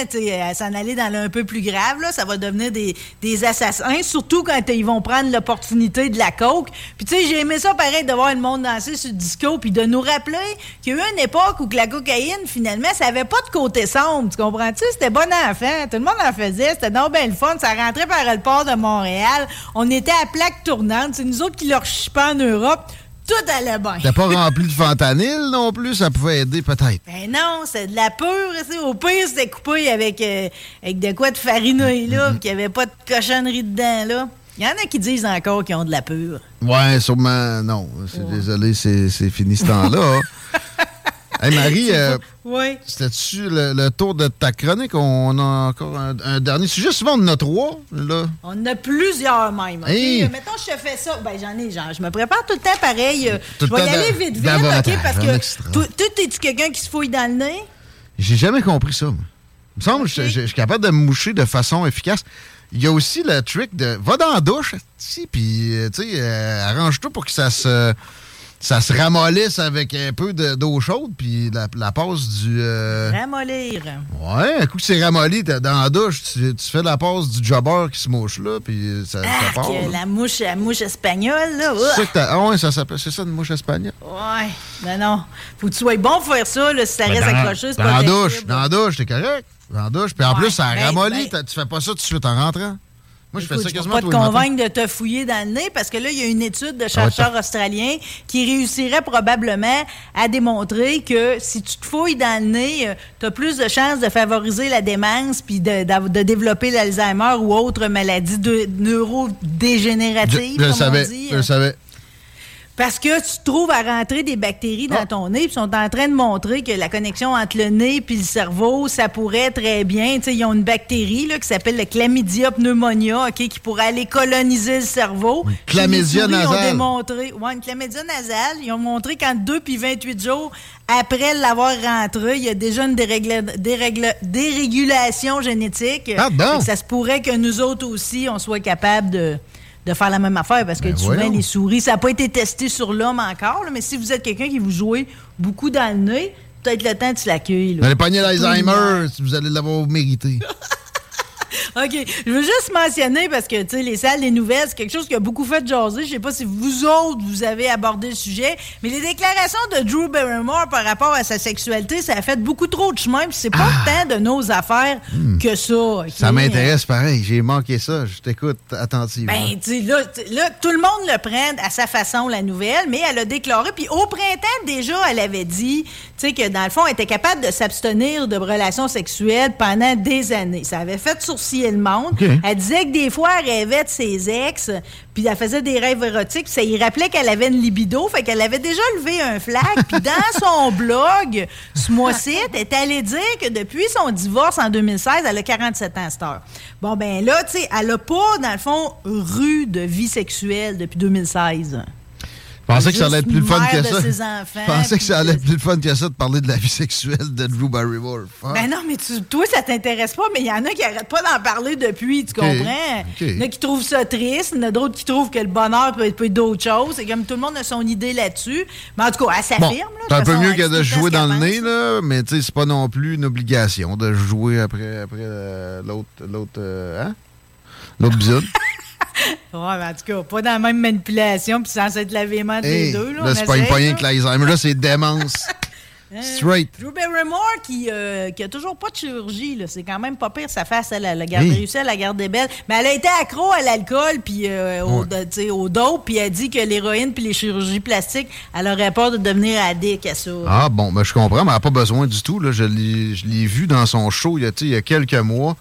s'en aller dans le un peu plus grave. Là. Ça va devenir des, des assassins, surtout quand ils vont prendre l'opportunité de la coke. Puis tu sais, j'ai aimé ça pareil de voir le monde danser sur le disco, puis de nous rappeler qu'il y a eu une époque où que la cocaïne, finalement, ça avait pas de côté sombre. Tu comprends-tu? C'était bon enfant. Tout le monde en faisait. C'était donc bien le fun. Ça rentrait par le port de Montréal. On était à plaque tournante. C'est nous autres qui leur chippaient en Europe. Tout allait bien. T'as pas rempli de fentanyl non plus? Ça pouvait aider peut-être. Ben non, c'est de la pure. Au pire, c'était coupé avec, euh, avec de quoi de farineux, là, puis qu'il n'y avait pas de cochonnerie dedans, là. Il y en a qui disent encore qu'ils ont de la pure. Ouais, sûrement non. Désolé, c'est c'est fini ce temps-là. *laughs* hey Marie, euh, Oui. c'était-tu le, le tour de ta chronique? On a encore un, un dernier sujet. Souvent, on en a trois, là. On en a plusieurs même. Hey. Euh, Mettons, je te fais ça. Ben, j'en ai, genre, je me prépare tout le temps pareil. euh, Tout je vais y aller vite, vite, OK? Parce que toi, toi, es-tu quelqu'un qui se fouille dans le nez? J'ai jamais compris ça. moi. Il me semble que je, suis capable de me moucher de façon efficace. Il y a aussi le trick de va dans la douche, puis euh, tu sais, euh, arrange-toi pour que ça se ça se ramollisse avec un peu de- d'eau chaude, puis la, la passe du. euh, Ramollir. Ouais, un coup que c'est ramolli, t'es dans la douche, tu, tu fais la passe du jobber qui se mouche là, puis ça, ça Ah, part. là. la mouche, la mouche espagnole, là. C'est ça Ah ouais, ça s'appelle, c'est ça une mouche espagnole. Ouais. Ben non. Faut que tu sois bon pour faire ça, là, si ça reste Ben, dans, accroché, dans pas la douche, dans la douche, t'es correct. Dans la douche, puis en Ouais, plus, ça ben, ramollit, ben- tu fais pas ça tout de suite en rentrant. Moi, je fais ça quasiment pas te convaincre de te fouiller dans le nez parce que là, il y a une étude de va chercheurs australiens qui réussirait probablement à démontrer que si tu te fouilles dans le nez, tu as plus de chances de favoriser la démence puis de, développer l'Alzheimer ou autre maladie de, neurodégénérative, Je, je le comme savais, on dit. je le savais. Parce que tu trouves à rentrer des bactéries Ah. dans ton nez, puis ils sont en train de montrer que la connexion entre le nez puis le cerveau, ça pourrait très bien. Tu sais, ils ont une bactérie là, qui s'appelle le chlamydia pneumonia, ok, qui pourrait aller coloniser le cerveau. chlamydia Chez les souris, Ils nasale. ont démontré, ouais, une chlamydia nasale. Ils ont montré qu'en 2 puis 28 jours après l'avoir rentré, il y a déjà une dérégla- dérégla- dérégulation génétique. Ah bon? Ça se pourrait que nous autres aussi, on soit capable de de faire la même affaire parce que Ben souvent voyons. les souris, ça n'a pas été testé sur l'homme encore, là, mais si vous êtes quelqu'un qui vous jouez beaucoup dans le nez, peut-être le temps de se l'accueille. Vous allez pogner l'Alzheimer, si vous allez l'avoir mérité. *laughs* *laughs* OK. Je veux juste mentionner, parce que, tu sais, les salles des nouvelles, c'est quelque chose qui a beaucoup fait jaser. Je sais pas si vous autres, vous avez abordé le sujet, mais les déclarations de Drew Barrymore par rapport à sa sexualité, ça a fait beaucoup trop de chemin, puis c'est pas tant de nos affaires que ça. Hmm. Ça m'intéresse pareil. J'ai manqué ça. Je t'écoute attentivement. Ben, tu sais, là, là, tout le monde le prend à sa façon, la nouvelle, mais elle a déclaré, puis au printemps, déjà, elle avait dit, tu sais, que dans le fond, elle était capable de s'abstenir de relations sexuelles pendant des années. Ça avait fait le monde. Elle disait que des fois, elle rêvait de ses ex, puis elle faisait des rêves érotiques, puis ça y rappelait qu'elle avait une libido, fait qu'elle avait déjà levé un flag, *laughs* puis dans son blog, ce mois-ci, elle est allée dire que depuis son divorce en 2016, elle a 47 ans cette heure. Bon, ben là, tu sais, elle a pas, dans le fond, rue de vie sexuelle depuis 2016. Je pensais que ça allait être plus fun que ça. ses enfants, Je pensais que ça allait être plus fun que ça de parler de la vie sexuelle de Drew Barrymore. Fuck. Ben non, mais tu- toi, ça t'intéresse pas, mais il y en a qui arrêtent pas d'en parler depuis, tu comprends? Il y en a qui trouvent ça triste, il y en a d'autres qui trouvent que le bonheur peut être, peut être d'autres choses. C'est comme tout le monde a son idée là-dessus. Mais en tout cas, elle s'affirme. Bon, c'est un peu mieux que de jouer dans le nez, là, mais tu sais, c'est pas non plus une obligation de jouer après, après euh, l'autre, l'autre, euh, hein? L'autre *laughs* mais en tout cas, pas dans la même manipulation, puis sans être les Hey, deux. Là, là, c'est pas une poignée que l'Alzheimer, là, c'est démence. *laughs* Hein? Straight. Drew Barrymore qui, euh, qui a toujours pas de chirurgie, là. c'est quand même pas pire sa face, elle, elle a gardé, Hey. réussi à la garder belle. Mais elle a été accro à l'alcool puis euh, au, Ouais. au dope, puis elle dit que l'héroïne puis les chirurgies plastiques, elle aurait peur de devenir addict à ça. Ah bon, ben je comprends, mais elle n'a pas besoin du tout. Là. Je l'ai je l'ai vu dans son show il y a, il y a quelques mois.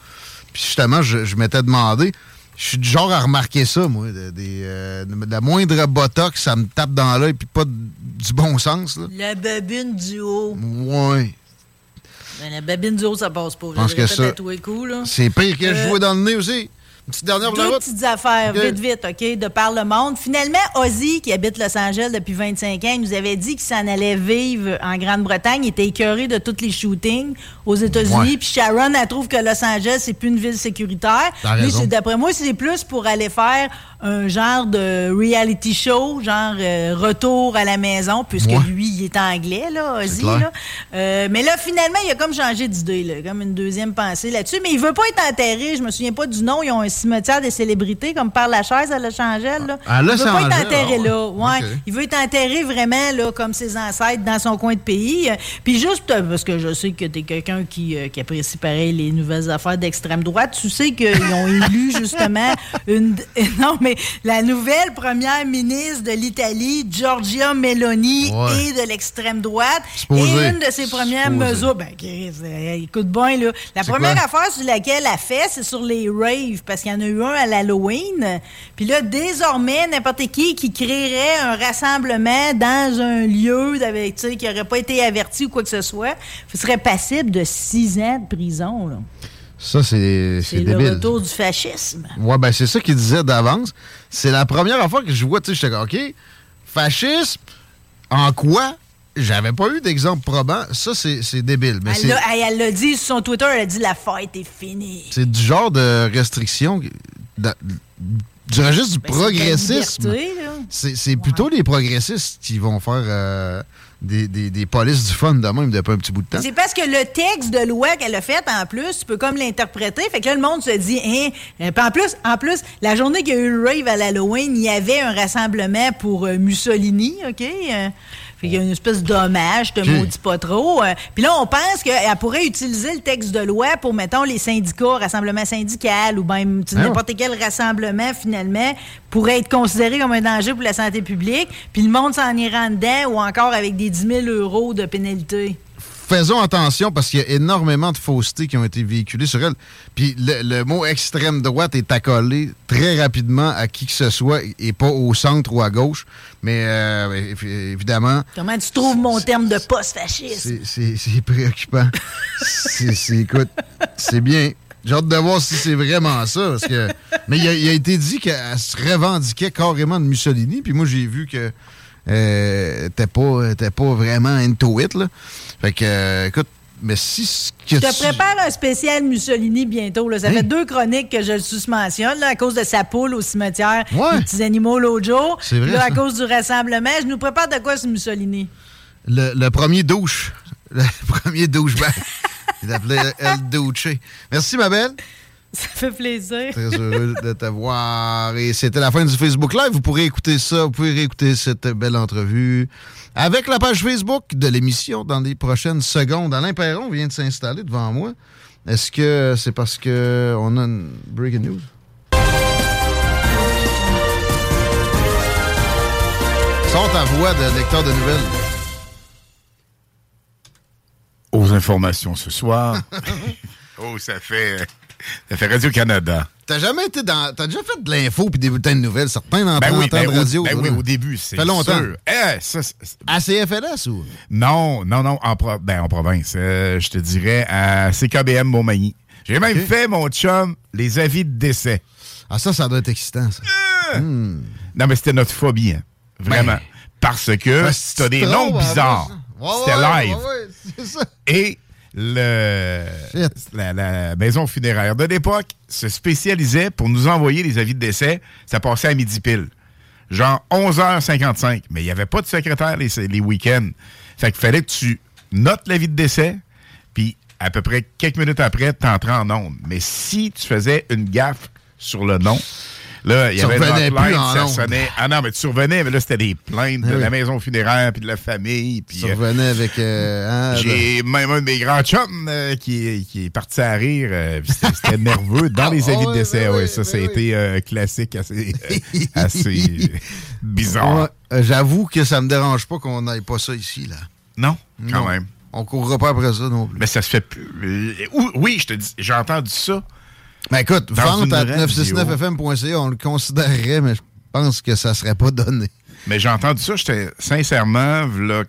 Puis justement, je, je m'étais demandé. Je suis du genre à remarquer ça, moi. de- des, euh, de la moindre botox, ça me tape dans l'œil, puis pas de- du bon sens. Là. La babine du haut. Ouais. Ben, la babine du haut, ça passe pas. Je pense que ça-. C'est pire que je Euh, dans le nez aussi. Une petite dernière Deux route? petites affaires, vite, vite, OK, de par le monde. Finalement, Ozzy, qui habite Los Angeles depuis 25 ans, il nous avait dit qu'il s'en allait vivre en Grande-Bretagne. Il était écœuré de tous les shootings aux États-Unis. Puis Sharon, elle trouve que Los Angeles, c'est plus une ville sécuritaire. D'après moi, c'est plus pour aller faire un genre de reality show, genre euh, retour à la maison, puisque Ouais. lui, il est anglais, là, Ozzy. Là. Euh, mais là, finalement, il a comme changé d'idée, là, comme une deuxième pensée là-dessus. Mais il veut pas être enterré. Je me souviens pas du nom. Ils ont un cimetière des célébrités, comme par la chaise à Los Angeles. Là. À il veut pas être enterré ah là. ouais. Ouais. Il veut être enterré vraiment là, comme ses ancêtres dans son coin de pays. Puis juste euh, parce que je sais que tu es quelqu'un qui, euh, qui apprécie pareil les nouvelles affaires d'extrême droite, tu sais qu'ils ont élu *laughs* justement une. *laughs* Non, mais la nouvelle première ministre de l'Italie, Giorgia Meloni, Ouais. et de l'extrême droite. Supposé. Et une de ses premières Supposé. mesures. Ben, euh, écoute bien, là. La première quoi? affaire sur laquelle elle fait, c'est sur les raves, parce qu'il y en a eu un à l'Halloween. Puis là, désormais, n'importe qui qui créerait un rassemblement dans un lieu avec, qui n'aurait pas été averti ou quoi que ce soit, serait passible de six ans de prison, là. Ça, c'est c'est le débile. retour du fascisme. Ouais, ben c'est ça qu'il disait d'avance. C'est la première fois que je vois, tu sais, j'étais comme, OK, fascisme, en quoi? J'avais pas eu d'exemple probant. Ça, c'est débile. Mais Elle c'est- l'a- elle elle l'a dit sur son Twitter, elle a dit la fête est finie. c'est du genre de restriction dans- du registre du Ben, la progressisme. C'est plutôt les progressistes qui vont faire euh, des, des, des polices du fun de même depuis un petit bout de temps. C'est parce que le texte de loi qu'elle a fait, en plus, tu peux comme l'interpréter. Fait que là, le monde se dit, hein. Euh, en plus, en plus, la journée qu'il y a eu le rave à l'Halloween, il y avait un rassemblement pour euh, Mussolini, OK? Euh, fait qu'il y a une espèce d'hommage, je te OK. maudis pas trop. Euh, Puis là, on pense qu'elle pourrait utiliser le texte de loi pour, mettons, les syndicats, rassemblement syndical ou même Ah n'importe quel rassemblement, finalement, pourrait être considéré comme un danger pour la santé publique. Puis le monde s'en ira dedans ou encore avec des 10 000 euros de pénalité. Faisons attention parce qu'il y a énormément de faussetés qui ont été véhiculées sur elle. Puis le, le mot extrême droite est accolé très rapidement à qui que ce soit et pas au centre ou à gauche. Mais euh, évi- évidemment, Comment tu trouves mon terme de post-fasciste? c'est- préoccupant. *laughs* c'est- écoute, c'est bien. J'ai hâte de voir si c'est vraiment ça. Parce que, mais il a, il a été dit qu'elle se revendiquait carrément de Mussolini. Puis moi, j'ai vu que euh, t'es pas, t'es pas vraiment into it. Là. Fait que, euh, écoute, mais si ce que Je te tu- prépare un spécial Mussolini bientôt. Là. Ça Hein? fait deux chroniques que je le susmentionne là, à cause de sa poule au cimetière, Ouais. les petits animaux l'autre jour. C'est vrai, là, à cause du rassemblement, je nous prépare de quoi sur Mussolini? le, le premier douche, *laughs* le premier douchebag, il appelait El Douche. Merci, ma belle. Ça fait plaisir. Très heureux de te voir. Et c'était la fin du Facebook Live. Vous pourrez écouter ça, vous pouvez réécouter cette belle entrevue avec la page Facebook de l'émission dans les prochaines secondes. Alain Perron vient de s'installer devant moi. Est-ce que c'est parce que on a une breaking news? Sors ta voix de lecteur de nouvelles. Aux informations ce soir. *laughs* *laughs* oh, ça fait, ça fait Radio-Canada. T'as jamais été dans. T'as déjà fait de l'info puis des bulletins de nouvelles, certains dans Ben 30 oui, ben de radio. ben oui, au début, c'est Ça fait longtemps. sûr. Eh, ça, À CFLS ou? Non, non, non, en, pro- ben, en province. Euh, je te dirais à CKBM Montmagny. J'ai même fait, mon chum, les avis de décès. Ah, ça, ça doit être excitant, ça. Hmm. Non, mais c'était notre phobie, hein. Vraiment. Parce que Ben, t'as des noms bizarres. hein. Ouais, C'était ouais, live. ouais, ça. Et le, la, la maison funéraire de l'époque se spécialisait pour nous envoyer les avis de décès. Ça passait à midi pile. Genre 11h55. Mais il n'y avait pas de secrétaire les, les week-ends. Fait qu'il fallait que tu notes l'avis de décès, puis à peu près quelques minutes après, tu entrais en onde. Mais si tu faisais une gaffe sur le nom, là, il y avait plus en ça sonnait. Ah non, mais tu survenais, mais là, c'était des plaintes de Ah oui. la maison funéraire, puis de la famille. Puis, Tu euh, revenais avec. euh, hein, j'ai même un de mes grands chums euh, qui, qui est parti à rire. euh, c'était *laughs* nerveux dans les Ah avis de ouais, décès. ben ouais, oui, ça, ça a ben été un classique assez, euh, *laughs* assez bizarre. Ouais, euh, J'avoue que ça me dérange pas qu'on n'aille pas ça ici, là. Non, quand Non. même. On courra pas après ça non plus. Mais ça se fait plus. Euh, ou- Oui, je te dis, j'ai entendu ça. Ben écoute, Dans vente à radio. 969fm.ca, on le considérerait, mais je pense que ça serait pas donné. Mais j'ai entendu ça, j'étais sincèrement, là,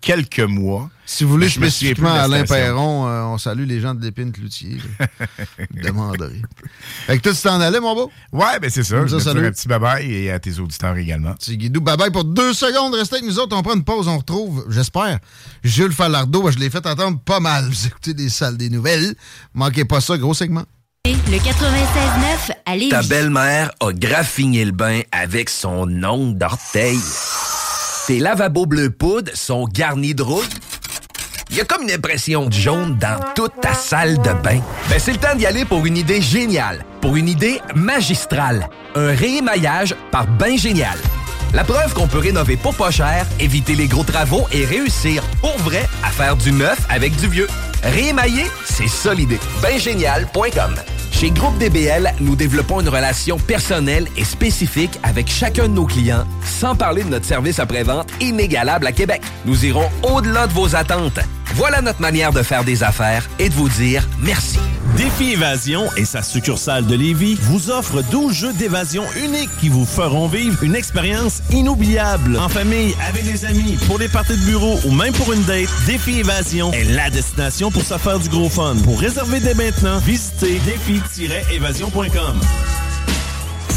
quelques mois. Si vous voulez spécifiquement Alain. Perron, euh, on salue les gens de l'épine Cloutier. là. *laughs* Demanderai. Fait que toi, tu t'en allais, mon beau? Ouais, ben c'est ça. Je ça, un petit bye-bye et à tes auditeurs également. C'est Guidou, bye bye pour deux secondes. Restez avec nous autres. On prend une pause. On retrouve, j'espère, Jules Falardeau. Je l'ai fait attendre pas mal. Vous écoutez des salles des nouvelles. Manquez pas ça, gros segment. Le 96.9 à Lévis. Ta belle-mère a graffiné le bain avec son ongle d'orteil. Tes lavabos bleu poudre sont garnis de rouille. Il y a comme une impression de jaune dans toute ta salle de bain. Ben, c'est le temps d'y aller pour une idée géniale, pour une idée magistrale. Un réémaillage par Bain Génial. La preuve qu'on peut rénover pour pas cher, éviter les gros travaux et réussir pour vrai à faire du neuf avec du vieux. Réémailler, c'est ça l'idée. Baingénial.com Chez Groupe DBL, nous développons une relation personnelle et spécifique avec chacun de nos clients, sans parler de notre service après-vente inégalable à Québec. Nous irons au-delà de vos attentes. Voilà notre manière de faire des affaires et de vous dire merci. Défi Évasion et sa succursale de Lévis vous offre 12 jeux d'évasion uniques qui vous feront vivre une expérience inoubliable. En famille, avec des amis, pour les parties de bureau ou même pour une date, Défi Évasion est la destination pour se faire du gros fun. Pour réserver dès maintenant, visitez défi-évasion.com.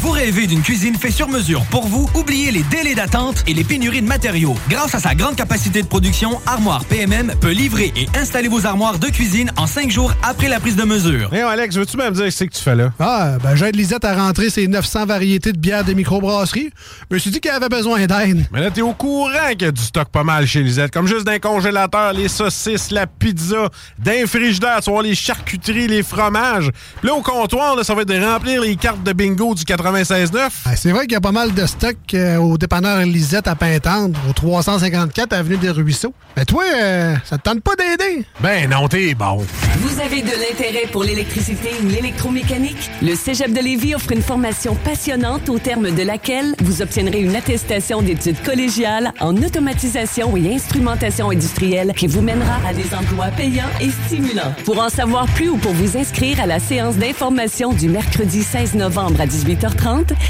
vous rêvez d'une cuisine faite sur mesure pour vous? Oubliez les délais d'attente et les pénuries de matériaux. Grâce à sa grande capacité de production, Armoire PMM peut livrer et installer vos armoires de cuisine en cinq jours après la prise de mesure. Hey, Alex, veux-tu même dire ce que tu fais là? Ah, ben j'aide Lisette à rentrer ses 900 variétés de bières de microbrasserie. Je me suis dit qu'elle avait besoin d'aide. Mais là, t'es au courant qu'il y a du stock pas mal chez Lisette. Comme juste d'un congélateur, les saucisses, la pizza, d'un frigidaire, tu vois, les charcuteries, les fromages. Puis là, au comptoir, là, ça va être de remplir les cartes de bingo du 96.9. Ah, C'est vrai qu'il y a pas mal de stock euh, au dépanneur Lisette à Pintendre, au 354 Avenue des Ruisseaux. Mais toi, euh, ça te tente pas d'aider? Ben non, t'es bon. Vous avez de l'intérêt pour l'électricité ou l'électromécanique? Le Cégep de Lévis offre une formation passionnante au terme de laquelle vous obtiendrez une attestation d'études collégiales en automatisation et instrumentation industrielle qui vous mènera à des emplois payants et stimulants. Pour en savoir plus ou pour vous inscrire à la séance d'information du mercredi 16 novembre à 18h30,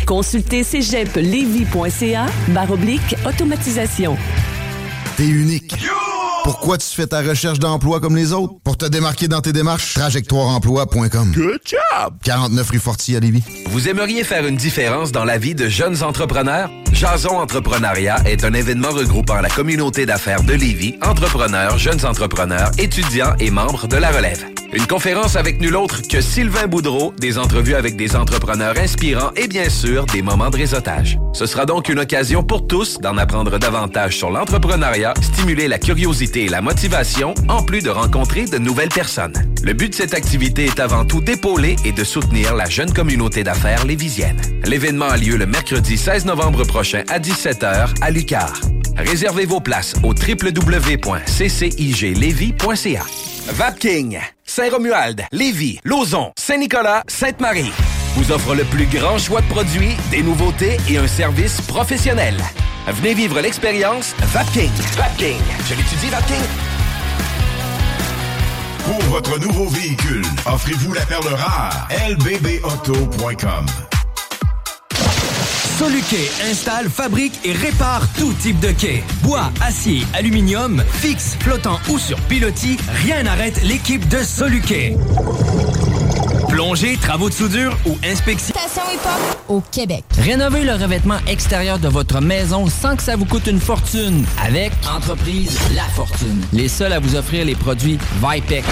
consultez cégeplevy.ca barre oblique automatisation. T'es unique. Pourquoi tu fais ta recherche d'emploi comme les autres? Pour te démarquer dans tes démarches, trajectoireemploi.com. Good job! 49 rue Forti à Lévis. Vous aimeriez faire une différence dans la vie de jeunes entrepreneurs? Jason Entrepreneuriat est un événement regroupant la communauté d'affaires de Lévis, entrepreneurs, jeunes entrepreneurs, étudiants et membres de la relève. Une conférence avec nul autre que Sylvain Boudreau, des entrevues avec des entrepreneurs inspirants et bien sûr des moments de réseautage. Ce sera donc une occasion pour tous d'en apprendre davantage sur l'entrepreneuriat, stimuler la curiosité et la motivation, en plus de rencontrer de nouvelles personnes. Le but de cette activité est avant tout d'épauler et de soutenir la jeune communauté d'affaires lévisienne. L'événement a lieu le mercredi 16 novembre prochain à 17h à Lucar. Réservez vos places au www.cciglevy.ca. Vapking, Saint-Romuald, Lévis, Lauson, Saint-Nicolas, Sainte-Marie vous offre le plus grand choix de produits, des nouveautés et un service professionnel. Venez vivre l'expérience Vapking. Vapking. Je l'étudie, Vapking. Pour votre nouveau véhicule, offrez-vous la perle rare. lbbauto.com Soluquet installe, fabrique et répare tout type de quai. Bois, acier, aluminium, fixe, flottant ou sur pilotis, rien n'arrête l'équipe de Soluquet. Plongée, travaux de soudure ou inspection. Station hip-hop au Québec. Rénovez le revêtement extérieur de votre maison sans que ça vous coûte une fortune avec Entreprise La Fortune. Les seuls à vous offrir les produits Vipec.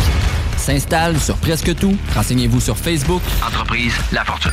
S'installe sur presque tout. Renseignez-vous sur Facebook. Entreprise La Fortune.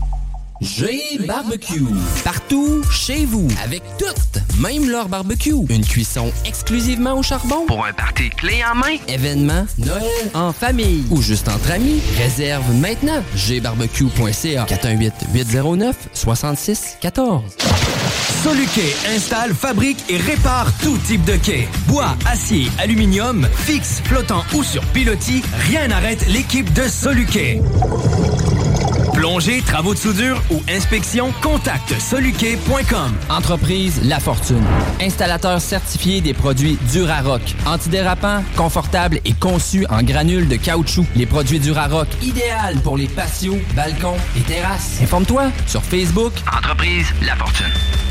G Barbecue. Partout, chez vous, avec toutes, même leur barbecue. Une cuisson exclusivement au charbon. Pour un party clé en main. Événement, Noël, en famille ou juste entre amis. Réserve maintenant. gbarbecue.ca 418-809-6614. Soluquet installe, fabrique et répare tout type de quai. Bois, acier, aluminium, fixe, flottant ou sur pilotis, rien n'arrête l'équipe de Soluquet. Plongée, travaux de soudure ou inspection, contacte soluquet.com. Entreprise La Fortune. Installateur certifié des produits Durarock. Antidérapant, confortable et conçu en granules de caoutchouc. Les produits Durarock, idéal pour les patios, balcons et terrasses. Informe-toi sur Facebook. Entreprise La Fortune.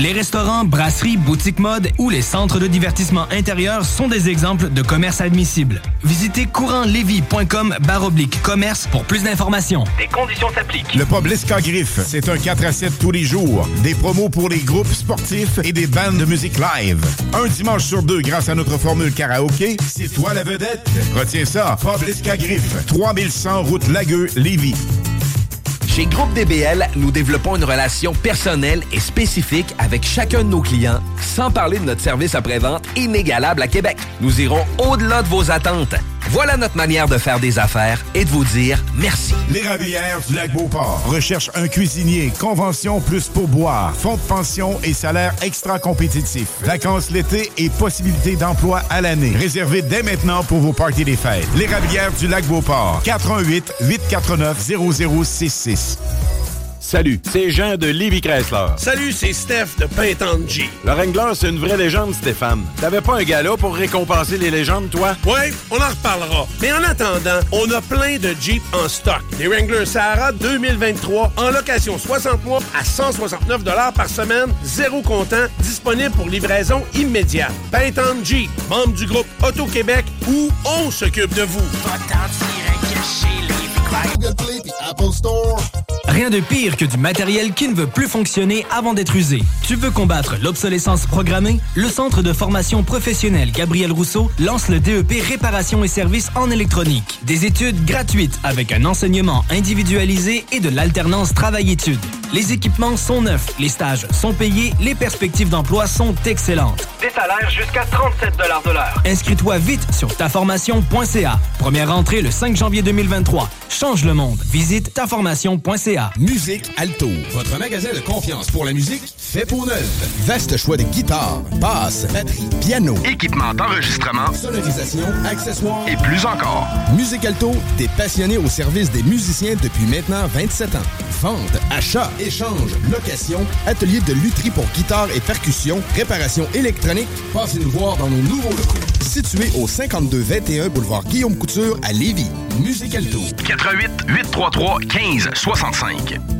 Les restaurants, brasseries, boutiques mode ou les centres de divertissement intérieur sont des exemples de commerces admissibles. Visitez courantlevis.com baroblique commerce pour plus d'informations. Des conditions s'appliquent. Le pub Griffe, c'est un 4 à 7 tous les jours. Des promos pour les groupes sportifs et des bandes de musique live. Un dimanche sur deux grâce à notre formule karaoké, c'est toi la vedette. Retiens ça, pub Griffe, 3100 route Lagueux, Lévis. Chez Groupe DBL, nous développons une relation personnelle et spécifique avec chacun de nos clients, sans parler de notre service après-vente inégalable à Québec. Nous irons au-delà de vos attentes. Voilà notre manière de faire des affaires et de vous dire merci. L'Érablière du lac Beauport recherche un cuisinier, convention plus pourboire, fonds de pension et salaire extra compétitif. Vacances l'été et possibilités d'emploi à l'année. Réservez dès maintenant pour vos parties des fêtes. L'Érablière du lac Beauport. 88 849 0066. Salut, c'est Jean de Livy Chrysler. Salut, c'est Steph de Pintanji. Le Wrangler, c'est une vraie légende, Stéphane. T'avais pas un gala pour récompenser les légendes, toi? Ouais, on en reparlera. Mais en attendant, on a plein de Jeep en stock. Des Wrangler Sahara 2023 en location 60 mois à 169 par semaine, zéro comptant, disponible pour livraison immédiate. Pintan Jeep, membre du groupe Auto-Québec, où on s'occupe de vous. Rien de pire que du matériel qui ne veut plus fonctionner avant d'être usé. Tu veux combattre l'obsolescence programmée? Le Centre de formation professionnelle Gabriel Rousseau lance le DEP Réparation et services en électronique. Des études gratuites avec un enseignement individualisé et de l'alternance travail-études. Les équipements sont neufs, les stages sont payés, les perspectives d'emploi sont excellentes. Des salaires jusqu'à 37 de l'heure. Inscris-toi vite sur taformation.ca. Première entrée le 5 janvier 2023. Change le monde. Visite taformation.ca. Musique Alto, votre magasin de confiance pour la musique fait pour neuf. Vaste choix de guitares, basses, batterie, piano, Équipement d'enregistrement sonorisation, accessoires et plus encore. Musique Alto, des passionnés au service des musiciens depuis maintenant 27 ans. Vente, achat, échange, location, atelier de lutherie pour guitare et percussion, réparation électronique. Passez nous voir dans nos nouveaux locaux. Situé au 5221 boulevard Guillaume Couture à Lévis. Musique Alto. 88 833 15 65.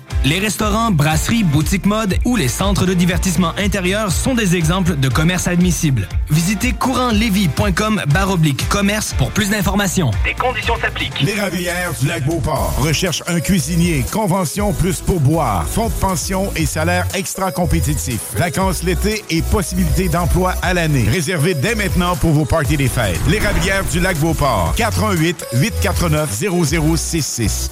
Les restaurants, brasseries, boutiques mode ou les centres de divertissement intérieur sont des exemples de commerces admissibles. Visitez courantlevis.com baroblique commerce pour plus d'informations. Des conditions s'appliquent. Les Ravières du lac Beauport recherchent un cuisinier, convention plus pourboire, fonds de pension et salaire extra compétitif. Vacances l'été et possibilités d'emploi à l'année. Réservez dès maintenant pour vos parties des fêtes. Les Ravières du lac Beauport. 418 849 0066.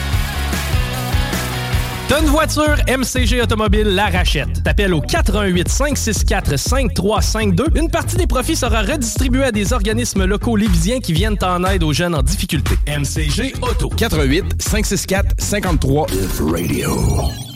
T'as une voiture, MCG Automobile la rachète. T'appelles au 418 564 5352. Une partie des profits sera redistribuée à des organismes locaux lévisiens qui viennent en aide aux jeunes en difficulté. MCG Auto. 418 564 53 Radio.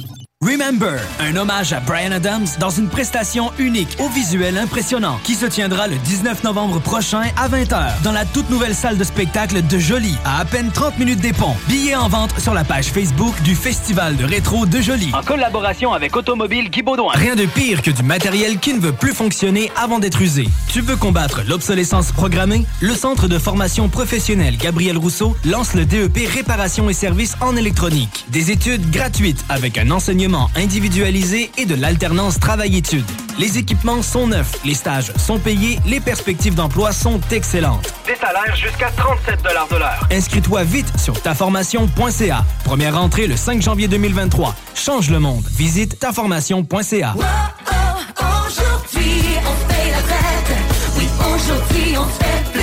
Remember, un hommage à Brian Adams dans une prestation unique au visuel impressionnant qui se tiendra le 19 novembre prochain à 20h dans la toute nouvelle salle de spectacle de Jolie à à peine 30 minutes des ponts. Billets en vente sur la page Facebook du Festival de rétro de Jolie. En collaboration avec Automobile Guy Baudouin. Rien de pire que du matériel qui ne veut plus fonctionner avant d'être usé. Tu veux combattre l'obsolescence programmée? Le Centre de formation professionnelle Gabriel Rousseau lance le DEP Réparation et services en électronique. Des études gratuites avec un enseignement individualisé et de l'alternance travail-études. Les équipements sont neufs, les stages sont payés, les perspectives d'emploi sont excellentes. Des salaires jusqu'à 37 de l'heure. Inscris-toi vite sur taformation.ca. Première entrée le 5 janvier 2023. Change le monde. Visite taformation.ca. Aujourd'hui, on fait la fête. Oui, aujourd'hui, on se fait plaisir.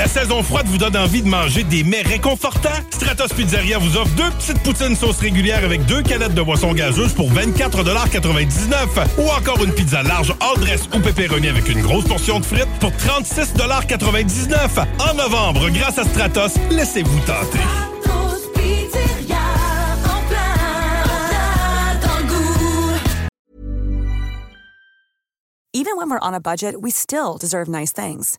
La saison froide vous donne envie de manger des mets réconfortants? Stratos Pizzeria vous offre deux petites poutines sauce régulière avec deux canettes de boisson gazeuse pour 24,99 Ou encore une pizza large hors dress ou pepperoni avec une grosse portion de frites pour 36,99 En novembre, grâce à Stratos, laissez-vous tenter. Pizzeria, en plein dans le goût. Even when we're on a budget, we still deserve nice things.